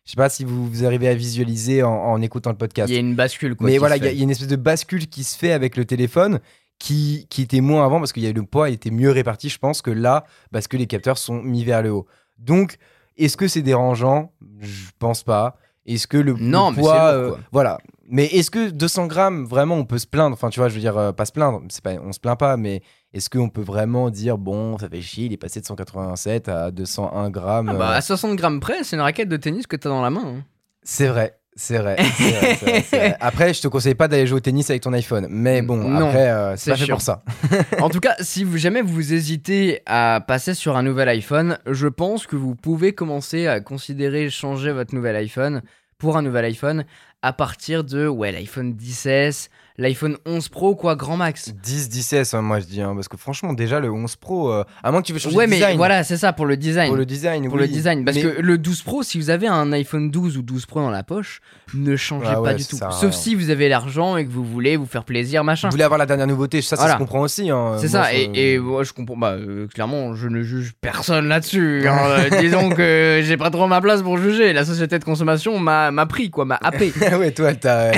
Je sais pas si vous, vous arrivez à visualiser en, en écoutant le podcast. Il y a une bascule, quoi. Mais voilà, il y, a- y a une espèce de bascule qui se fait avec le téléphone qui, qui était moins avant parce que le poids était mieux réparti, je pense, que là, parce que les capteurs sont mis vers le haut. Donc, est-ce que c'est dérangeant? Je pense pas. Est-ce que le, le Non, mais c'est poids. lourd, euh, voilà. Mais est-ce que 200 grammes, vraiment, on peut se plaindre? Enfin, tu vois, je veux dire, euh, pas se plaindre, pas, on se plaint pas, mais est-ce qu'on peut vraiment dire, bon, ça fait chier, il est passé de 187 à 201 grammes Ah bah, euh, à 60 grammes près, c'est une raquette de tennis que t'as dans la main. hein. C'est vrai, c'est vrai. Après, je te conseille pas d'aller jouer au tennis avec ton iPhone. Mais bon, Non, après, euh, c'est pas fait pour ça. En tout cas, si vous, jamais vous hésitez à passer sur un nouvel iPhone, je pense que vous pouvez commencer à considérer changer votre nouvel iPhone pour un nouvel iPhone à partir de ouais, l'iPhone 10S, l'iPhone 11 Pro, quoi, grand max. 10, 10 hein, moi je dis. hein, parce que franchement, déjà, le 11 Pro, euh, à moins que tu veux changer Ouais, de mais design. voilà, c'est ça pour le design. Pour le design, Pour oui. le design. Parce Mais- que le 12 Pro, si vous avez un iPhone 12 ou 12 Pro dans la poche, ne changez Ah pas ouais, du tout. Sauf si vous avez l'argent et que vous voulez vous faire plaisir, machin. Vous voulez avoir la dernière nouveauté, ça, ça se comprend aussi. hein, C'est ça, je- et, et moi je comprends. Bah, euh, clairement, je ne juge personne là-dessus. hein. Euh, Disons que j'ai pas trop ma place pour juger. La société de consommation m'a pris, quoi, m'a happé. Ouais, toi, t'as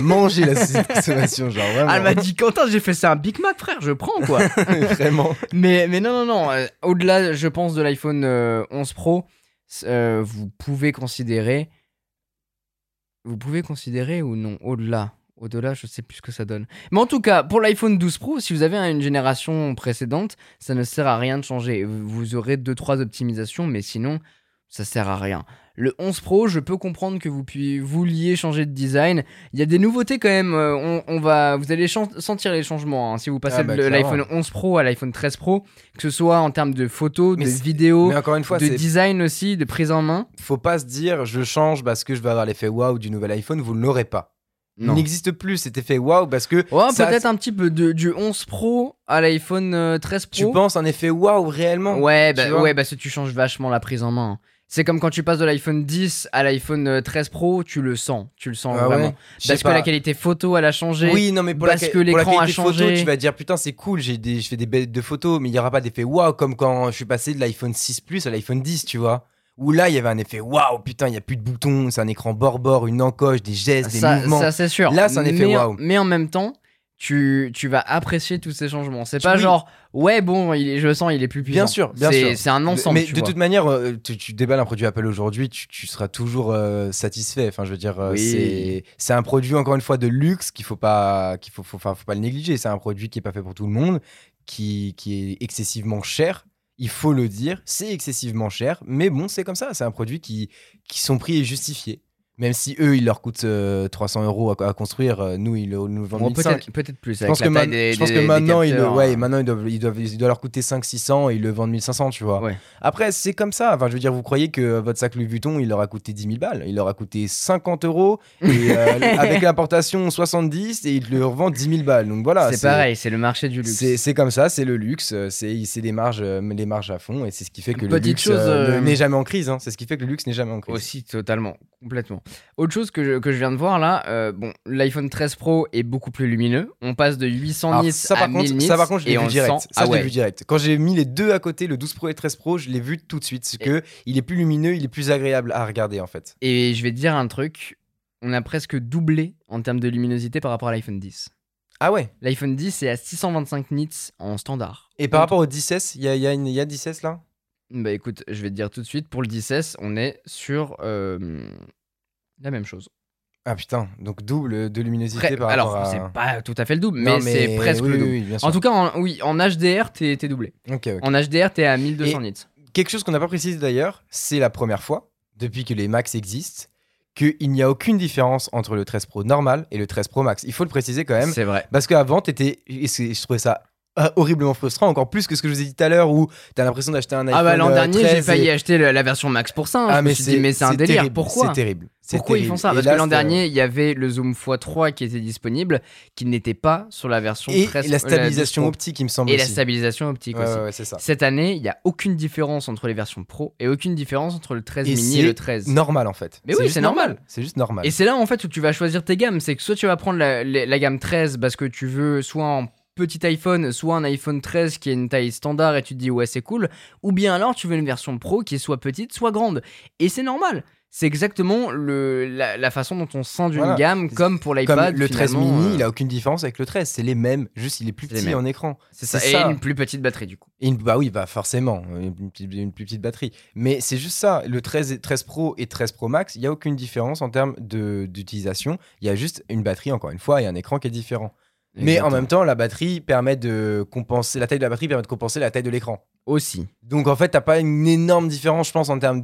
mangé la société de consommation, genre vraiment. Elle m'a dit Quentin, j'ai fait ça un Big Mac, frère, je prends quoi. vraiment. mais, mais non, non, non. euh, Au-delà, je pense, de l'iPhone euh, 11 Pro, euh, vous pouvez considérer. Vous pouvez considérer ou non Au-delà. Au-delà, je sais plus ce que ça donne. Mais en tout cas, pour l'iPhone 12 Pro, si vous avez une génération précédente, ça ne sert à rien de changer. Vous aurez 2-3 optimisations, mais sinon, ça sert à rien. Le 11 Pro, je peux comprendre que vous vouliez changer de design. Il y a des nouveautés quand même. euh, On, on va, vous allez sentir les changements hein, si vous passez Ah bah, de l'iPhone 11 Pro à l'iPhone 13 Pro, que ce soit en termes de photos, Mais de vidéos, Mais encore une fois, de design aussi, de prise en main. faut pas se dire je change parce que je vais avoir l'effet waouh du nouvel iPhone, vous ne l'aurez pas. Il n'existe plus cet effet waouh parce que Ouais, peut-être un petit peu de, du 11 Pro à l'iPhone euh, 13 Pro. tu penses un effet waouh réellement? Ouais, bah, ouais, parce que tu changes vachement la prise en main. C'est comme quand tu passes de l'iPhone 10 à l'iPhone euh, 13 Pro, tu le sens, tu le sens Ah ouais, vraiment. je sais Parce que pas. la qualité photo, elle a changé. Oui, non, mais pour parce la, que pour la l'écran a qualité photo, changé. tu vas dire putain, c'est cool, j'ai des, je fais des belles de photos, mais il n'y aura pas d'effet waouh comme quand je suis passé de l'iPhone 6 Plus à l'iPhone 10, tu vois. Où là, il y avait un effet waouh, putain, il n'y a plus de boutons, c'est un écran bord-bord, une encoche, des gestes, des ça, mouvements. ça, c'est sûr. Là, c'est un effet mais, waouh. Mais en même temps, tu, tu vas apprécier tous ces changements. C'est pas oui. genre, ouais, bon, il est, je le sens, il est plus puissant. Bien sûr, bien C'est- sûr. C'est un ensemble. mais tu de vois. toute manière, euh, tu, tu déballes un produit Apple aujourd'hui, tu, tu seras toujours euh, satisfait. Enfin, je veux dire, euh, Oui. c'est c'est un produit encore une fois de luxe qu'il faut pas qu'il faut, faut, faut pas le négliger. C'est un produit qui est pas fait pour tout le monde, qui, qui est excessivement cher. Il faut le dire, c'est excessivement cher, mais bon, c'est comme ça. C'est un produit qui, qui son prix est justifié. Même si eux, il leur coûte euh, 300 euros à, à construire, euh, nous, ils le- nous vendent Bon, 1500. peut-être peut-être plus. Je pense, que, taille man- des- je pense des- que des maintenant, ils, ouais, hein. maintenant ils, doivent, ils leur coûter 500-600 et ils le vendent 1500, tu vois. Ouais. Après, c'est comme ça. Enfin, je veux dire, vous croyez que votre sac Louis Vuitton, il leur a coûté 10 000 balles. Il leur a coûté 50 euros et euh, avec l'importation 70 et ils le revendent 10 000 balles. Donc voilà. c'est pareil, c'est le marché du luxe. C'est comme ça, c'est le luxe, euh, c'est c'est des marges, euh, les marges à fond et c'est ce qui fait que le luxe euh, euh, n'est jamais en crise. hein. C'est ce qui fait que le luxe n'est jamais en crise. Aussi, totalement, complètement. Autre chose que je, que je viens de voir là, euh, bon, l'iPhone 13 Pro est beaucoup plus lumineux. On passe de 800 Alors, nits ça, à par 1000 contre, nits ça par contre, je l'ai vu direct. Ça, ah je l'ai ouais. vu direct. Quand j'ai mis les deux à côté, le 12 Pro et le 13 Pro, je l'ai vu tout de suite. C'est Et- que il est plus lumineux, il est plus agréable à regarder en fait. Et je vais te dire un truc, on a presque doublé en termes de luminosité par rapport à l'iPhone 10. Ah ouais. L'iPhone 10 est à 625 nits en standard. Et par rapport au 10S, il y a, y, a y a 10S là? Bah écoute, je vais te dire tout de suite, pour le 10S, on est sur euh, la même chose. Ah putain, donc double de luminosité Près- par Alors, rapport à. c'est pas tout à fait le double, Non, mais, c'est presque oui, le double. oui. En tout cas, en- oui, en HDR, t'es doublé. Ok, ok. En HDR, t'es à 1200 Et- nits. Quelque chose qu'on n'a pas précisé d'ailleurs, c'est la première fois, depuis que les Max existent, qu'il n'y a aucune différence entre le 13 Pro normal et le 13 Pro Max. Il faut le préciser quand même, C'est vrai. parce qu'avant, t'étais. je trouvais ça euh, horriblement frustrant, encore plus que ce que je vous ai dit tout à l'heure, où t'as l'impression d'acheter un iPhone. Ah bah l'an euh, dernier, j'ai 13 failli et- acheter la version Max pour ça. hein. Ah, je me mais suis dit, mais c'est un délire. terrible, Pourquoi? C'est terrible. Pourquoi ils font ça Et Parce là, que l'an dernier, il y avait le zoom x3 qui était disponible, qui n'était pas sur la version Et 13 la euh, stabilisation 10 Pro. optique, il me semble Et la aussi. stabilisation optique Ouais, aussi. ouais, ça. Cette année, il n'y a aucune différence entre les versions Pro et aucune différence entre le 13 Et mini et le 13. Normal en fait. Mais oui, c'est normal. C'est juste normal. Et c'est là en fait où tu vas choisir tes gammes. C'est que soit tu vas prendre la, la- la gamme 13 parce que tu veux soit un petit iPhone, soit un iPhone 13 qui est une taille standard et tu te dis ouais c'est cool, ou bien alors tu veux une version Pro qui est soit petite, soit grande. Et c'est normal. C'est exactement le, la, la façon dont on sent d'une Voilà. gamme, comme pour l'iPad. le 13 finalement, mini, euh, il a aucune différence avec le 13. C'est les mêmes, juste il est plus petit en écran. C'est ça. Et ça. une plus petite batterie du coup. Et une- bah oui, bah forcément, une, plus petite batterie. Mais c'est juste ça. Le 13, et- 13 Pro et 13 Pro Max, il n'y a aucune différence en termes d'utilisation. Il y a juste une batterie, encore une fois, et un écran qui est différent. Mais en même temps, la batterie permet de compenser, la taille de la batterie permet de compenser la taille de l'écran. Aussi. Donc en fait, t'as pas une énorme différence, je pense, en termes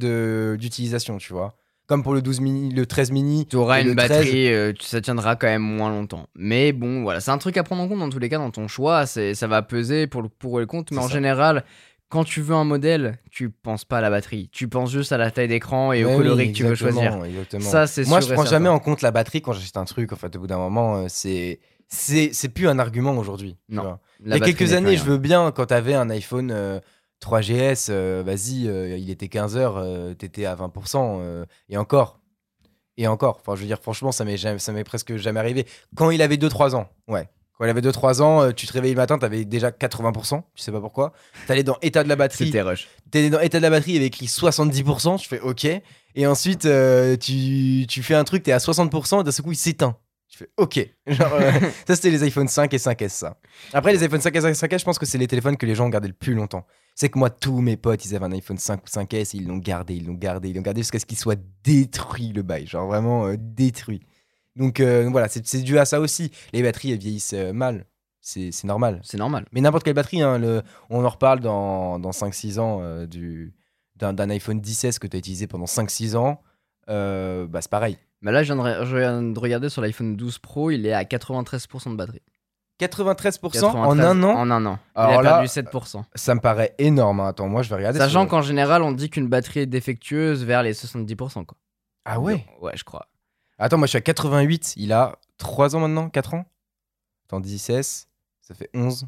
d'utilisation, tu vois. Comme pour le 12 mini, le 13 mini. Tu auras une le 13. batterie, euh, tu- ça tiendra quand même moins longtemps. Mais bon, voilà, c'est un truc à prendre en compte dans tous les cas dans ton choix. C'est, ça va peser pour le pour et le compte. Mais en ça. général, quand tu veux un modèle, tu penses pas à la batterie. Tu penses juste à la taille d'écran et au oui, coloris que tu veux choisir. exactement. Ça, c'est Moi, je prends certain. jamais en compte la batterie quand j'achète un truc. En fait, au bout d'un moment, euh, c'est c'est c'est plus un argument aujourd'hui. tu Non, Il y a quelques années, je veux bien quand t'avais un iPhone euh, 3GS, euh, vas-y, euh, il était 15h, euh, t'étais à 20%, euh, et encore. Et encore. Enfin, je veux dire, franchement, ça m'est jamais- ça m'est presque jamais arrivé. Quand il avait 2-3 ans, ouais. Quand il avait 2-3 ans, tu te réveillais le matin, t'avais déjà 80%, tu sais pas pourquoi. T'allais dans état de la batterie, C'était rush. t'es dans état de la batterie, il avait écrit 70%, je fais OK. Et ensuite, tu, tu fais un truc, t'es à 60%, et d'un seul coup, il s'éteint. Je fais OK. Genre, euh, ça, c'était les iPhone 5 et 5S, ça. Après, les iPhone 5 et 5S, je pense que c'est les téléphones que les gens ont gardé le plus longtemps. C'est que moi, tous mes potes, ils avaient un iPhone 5 ou 5S, et ils l'ont gardé, ils l'ont gardé, ils l'ont gardé jusqu'à ce qu'il soit détruit, le bail. Genre vraiment euh, détruit. Donc euh, voilà, c'est dû à ça aussi. Les batteries, elles vieillissent euh, mal. C'est c'est normal. C'est normal. Mais n'importe quelle batterie, hein, le- on en reparle dans, dans 5-6 ans du, d'un, iPhone 10S que tu as utilisé pendant 5-6 ans. bah, c'est pareil. Mais là, je viens, de, je viens de regarder sur l'iPhone 12 Pro, il est à 93% de batterie. 93%, en 93 un an, En un an. Alors il a là, perdu 7%. ça me paraît énorme. hein. Attends, moi je vais regarder. Sachant qu'en général, on dit qu'une batterie est défectueuse vers les 70%. Quoi. Ah ouais Ouais, je crois. Attends, moi je suis à 88. Il a 3 ans maintenant 4 ans? Attends, 10S, ça fait 11,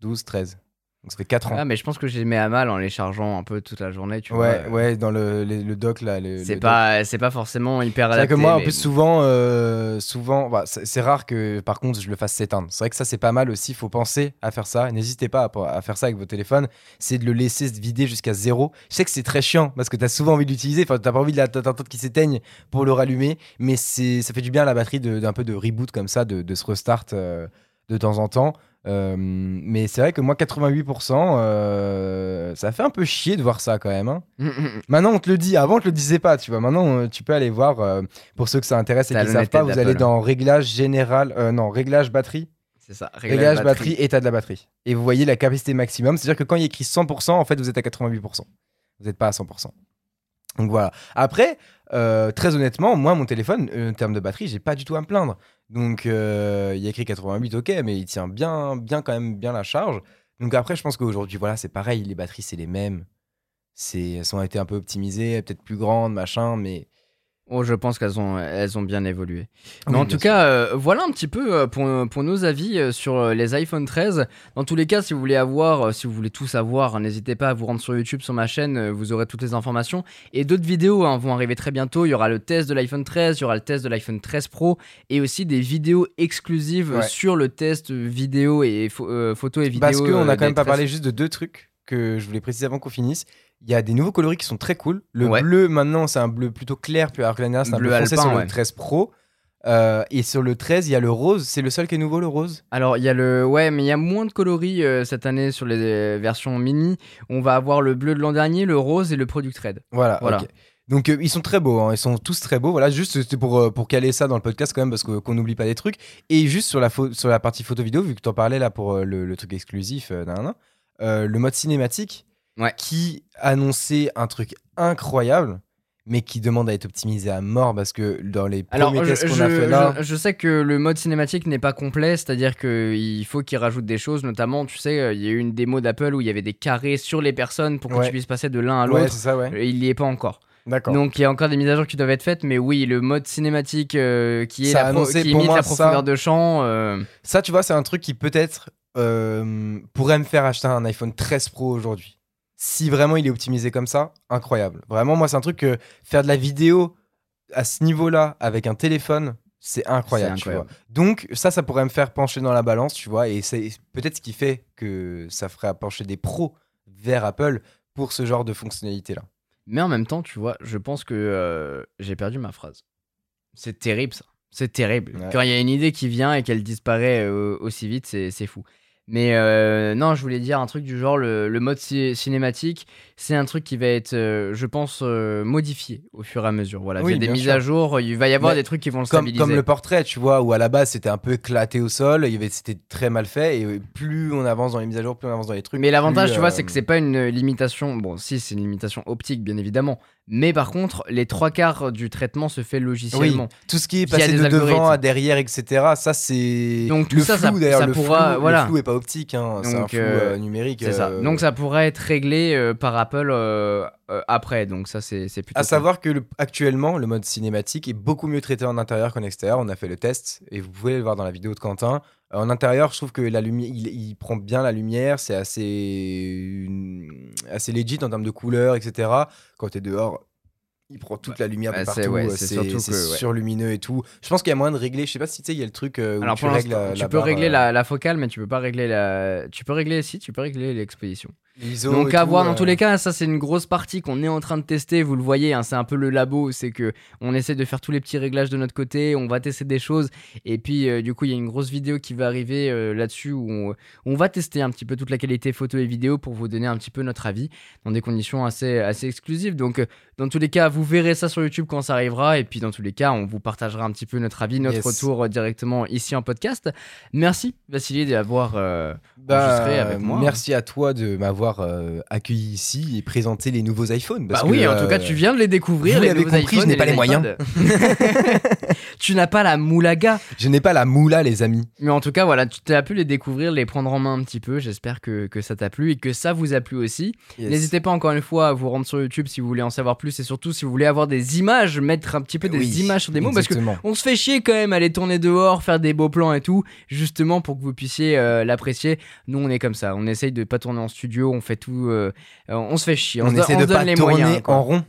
12, 13. Donc ça fait 4 ans. Ah, mais je pense que je les mets à mal en les chargeant un peu toute la journée. Tu ouais, vois. ouais, dans le, le, le dock là. C'est pas, c'est pas forcément hyper C'est vrai adapté. que moi, en mais plus, bon. souvent, euh, souvent bah, c'est c'est rare que, par contre, je le fasse s'éteindre. C'est vrai que ça, c'est pas mal aussi. Il faut penser à faire ça. N'hésitez pas à, à faire ça avec vos téléphones. C'est de le laisser se vider jusqu'à zéro. Je sais que c'est très chiant parce que tu as souvent envie de l'utiliser. Enfin, tu pas envie de l'attendre qu'il s'éteigne pour le rallumer. Mais c'est- ça fait du bien à la batterie d'un peu de reboot comme ça, de, de se restart euh, de temps en temps. Euh, mais c'est vrai que moi, 88%, euh, ça fait un peu chier de voir ça quand même. hein. Maintenant, on te le dit. Avant, on te le disait pas, tu vois. Maintenant, euh, tu peux aller voir. euh, pour ceux que ça intéresse et qui ne savent pas, vous allez dans réglage général. non, réglage batterie. C'est ça. Réglage, batterie. état de la batterie. Et vous voyez la capacité maximum. C'est-à-dire que quand il y a écrit 100%, en fait, vous êtes à 88%. Vous n'êtes pas à 100%. Donc voilà. Après, euh, très honnêtement, moi, mon téléphone, euh, en termes de batterie, j'ai pas du tout à me plaindre. Donc, euh, il y a écrit 88, ok, mais il tient bien, bien quand même bien la charge. Donc après, je pense qu'aujourd'hui, voilà, c'est pareil. Les batteries, c'est les mêmes. Elles ont été un peu optimisées, peut-être plus grandes, machin, mais. Oh, je pense qu'elles ont, elles ont bien évolué. Oui, Mais en tout sûr. cas, euh, voilà un petit peu euh, pour, pour nos avis euh, sur les iPhone 13. Dans tous les cas, si vous voulez avoir, si vous voulez tout savoir, n'hésitez pas à vous rendre sur YouTube, sur ma chaîne, vous aurez toutes les informations. Et d'autres vidéos hein, vont arriver très bientôt. Il y aura le test de l'iPhone 13, il y aura le test de l'iPhone 13 Pro et aussi des vidéos exclusives Ouais. sur le test vidéo et pho- euh, photo et vidéo. Parce qu'on euh, a quand même pas 13. parlé juste de deux trucs que je voulais préciser avant qu'on finisse. Il y a des nouveaux coloris qui sont très cool. Le Ouais. bleu, maintenant, c'est un bleu plutôt clair, puis alors que l'année dernière, c'est un Bleu bleu foncé alpin, sur ouais. le 13 Pro. Euh, et sur le 13, il y a le rose. C'est le seul qui est nouveau, le rose? Alors, il y a le. Ouais, mais il y a moins de coloris euh, cette année sur les euh, versions mini. On va avoir le bleu de l'an dernier, le rose et le Product Red. Voilà. Voilà. Donc euh, ils sont très beaux, hein, ils sont tous très beaux. Voilà, juste c'était pour, euh, pour caler ça dans le podcast quand même, parce qu'on n'oublie pas des trucs. Et juste sur la, sur la partie photo-vidéo, vu que tu en parlais là pour euh, le, le truc exclusif, nan, le mode cinématique, Ouais. qui annonçait un truc incroyable, mais qui demande à être optimisé à mort, parce que dans les Alors, premiers tests qu'on a fait là... je- je sais que le mode cinématique n'est pas complet, c'est-à-dire qu'il faut qu'ils rajoutent des choses, notamment, tu sais, euh, il y a eu une démo d'Apple où il y avait des carrés sur les personnes pour que Ouais. tu puisses passer de l'un à l'autre. c'est ça, ouais. Il n'y est pas encore. D'accord. Donc il y a encore des mises à jour qui doivent être faites, mais oui, le mode cinématique euh, qui est Ça la annoncé qui pour imite moi la ça. profondeur de champ. euh, Ça, tu vois, c'est un truc qui peut-être euh, pourrait me faire acheter un iPhone 13 Pro aujourd'hui. Si vraiment il est optimisé comme ça, incroyable. Vraiment, moi, c'est un truc que faire de la vidéo à ce niveau-là avec un téléphone, c'est incroyable, tu incroyable. vois. Donc, ça, ça pourrait me faire pencher dans la balance, tu vois. Et c'est peut-être ce qui fait que ça ferait pencher des pros vers Apple pour ce genre de fonctionnalité-là. Mais en même temps, tu vois, je pense que euh, j'ai perdu ma phrase. C'est terrible ça. C'est terrible. Ouais. Quand il y a une idée qui vient et qu'elle disparaît euh, aussi vite, c'est fou. Mais euh, non, je voulais dire un truc du genre, le, le mode ci- cinématique, c'est un truc qui va être, euh, je pense, euh, modifié au fur et à mesure. Voilà, Oui, via des bien mises sûr. à jour, il va y avoir Mais des trucs qui vont le Comme, stabiliser. comme le portrait, tu vois, où à la base c'était un peu éclaté au sol, il y avait- c'était très mal fait, et plus on avance dans les mises à jour, plus on avance dans les trucs. Mais l'avantage, tu vois, c'est que c'est pas une limitation. Bon, si, c'est une limitation optique, bien évidemment. Mais par contre, les trois quarts du traitement se fait Oui, logiciellement. tout ce qui est passé de devant à derrière, etc. Ça, c'est. Donc, tout le ça, flou, ça- d'ailleurs, ça le pourra- flou, voilà. Le flou est pas optique, hein, c'est un flou euh, euh, numérique. C'est ça. euh, Donc ça pourrait être réglé euh, par Apple euh, euh, après. Donc ça, c'est c'est plutôt. À cool. savoir que le- actuellement, le mode cinématique est beaucoup mieux traité en intérieur qu'en extérieur. On a fait le test et vous pouvez le voir dans la vidéo de Quentin. En intérieur, je trouve que la lumière, il, prend bien la lumière. C'est assez, assez legit en termes de couleur, etc. Quand tu dehors, il prend toute la lumière de bah, c'est- partout. ouais, euh, c'est ouais. surlumineux et tout. Je pense qu'il y a moyen de régler. Je sais pas si tu sais, il y a le truc euh, où Alors tu règles la, tu la peux barre, régler euh, la, la focale, mais tu peux pas régler la. Tu peux régler si, tu peux régler l'exposition. Donc à tout, voir dans tous les cas, ça c'est une grosse partie qu'on est en train de tester. Vous le voyez, hein, c'est un peu le labo, c'est que on essaie de faire tous les petits réglages de notre côté, on va tester des choses, et puis du coup il y a une grosse vidéo qui va arriver là-dessus où on, on va tester un petit peu toute la qualité photo et vidéo pour vous donner un petit peu notre avis dans des conditions assez assez exclusives. Donc dans tous les cas, vous verrez ça sur YouTube quand ça arrivera, et puis dans tous les cas, on vous partagera un petit peu notre avis, notre Yes. retour euh, directement ici en podcast. Merci Vassili d'avoir euh, Bah, enregistré avec moi. Merci à toi de m'avoir euh, accueilli ici et présenté les nouveaux iPhones. Bah parce oui, que, en tout cas, euh, tu viens de les découvrir. vous les compris, je n'ai pas les moyens. tu n'as pas la moulaga. Je n'ai pas la moula, les amis. Mais en tout cas, voilà, tu as pu les découvrir, les prendre en main un petit peu. J'espère que, que ça t'a plu et que ça vous a plu aussi. Yes. N'hésitez pas encore une fois à vous rendre sur YouTube si vous voulez en savoir plus et surtout si vous voulez avoir des images, mettre un petit peu des Oui, images sur des mots parce que exactement. on se fait chier quand même à aller tourner dehors, faire des beaux plans et tout, justement pour que vous puissiez euh, l'apprécier. Nous, on est comme ça, on essaye de pas tourner en studio, on fait tout, euh, on se fait chier, on, on, se, essaie on de donne pas les tourner moyens. en rond.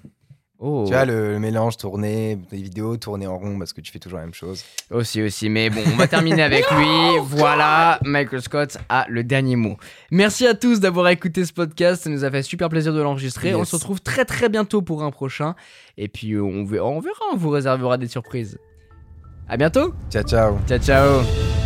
Oh. Tu vois, le, le mélange tourner, des vidéos tourner en rond parce que tu fais toujours la même chose. Aussi, aussi. Mais bon, on va terminer avec lui. Voilà, Michael Scott a le dernier mot. Merci à tous d'avoir écouté ce podcast. Ça nous a fait super plaisir de l'enregistrer. On se retrouve très très bientôt pour un prochain. Et puis, euh, on verra, on verra. On vous réservera des surprises. À bientôt. Ciao, ciao. Ciao, ciao.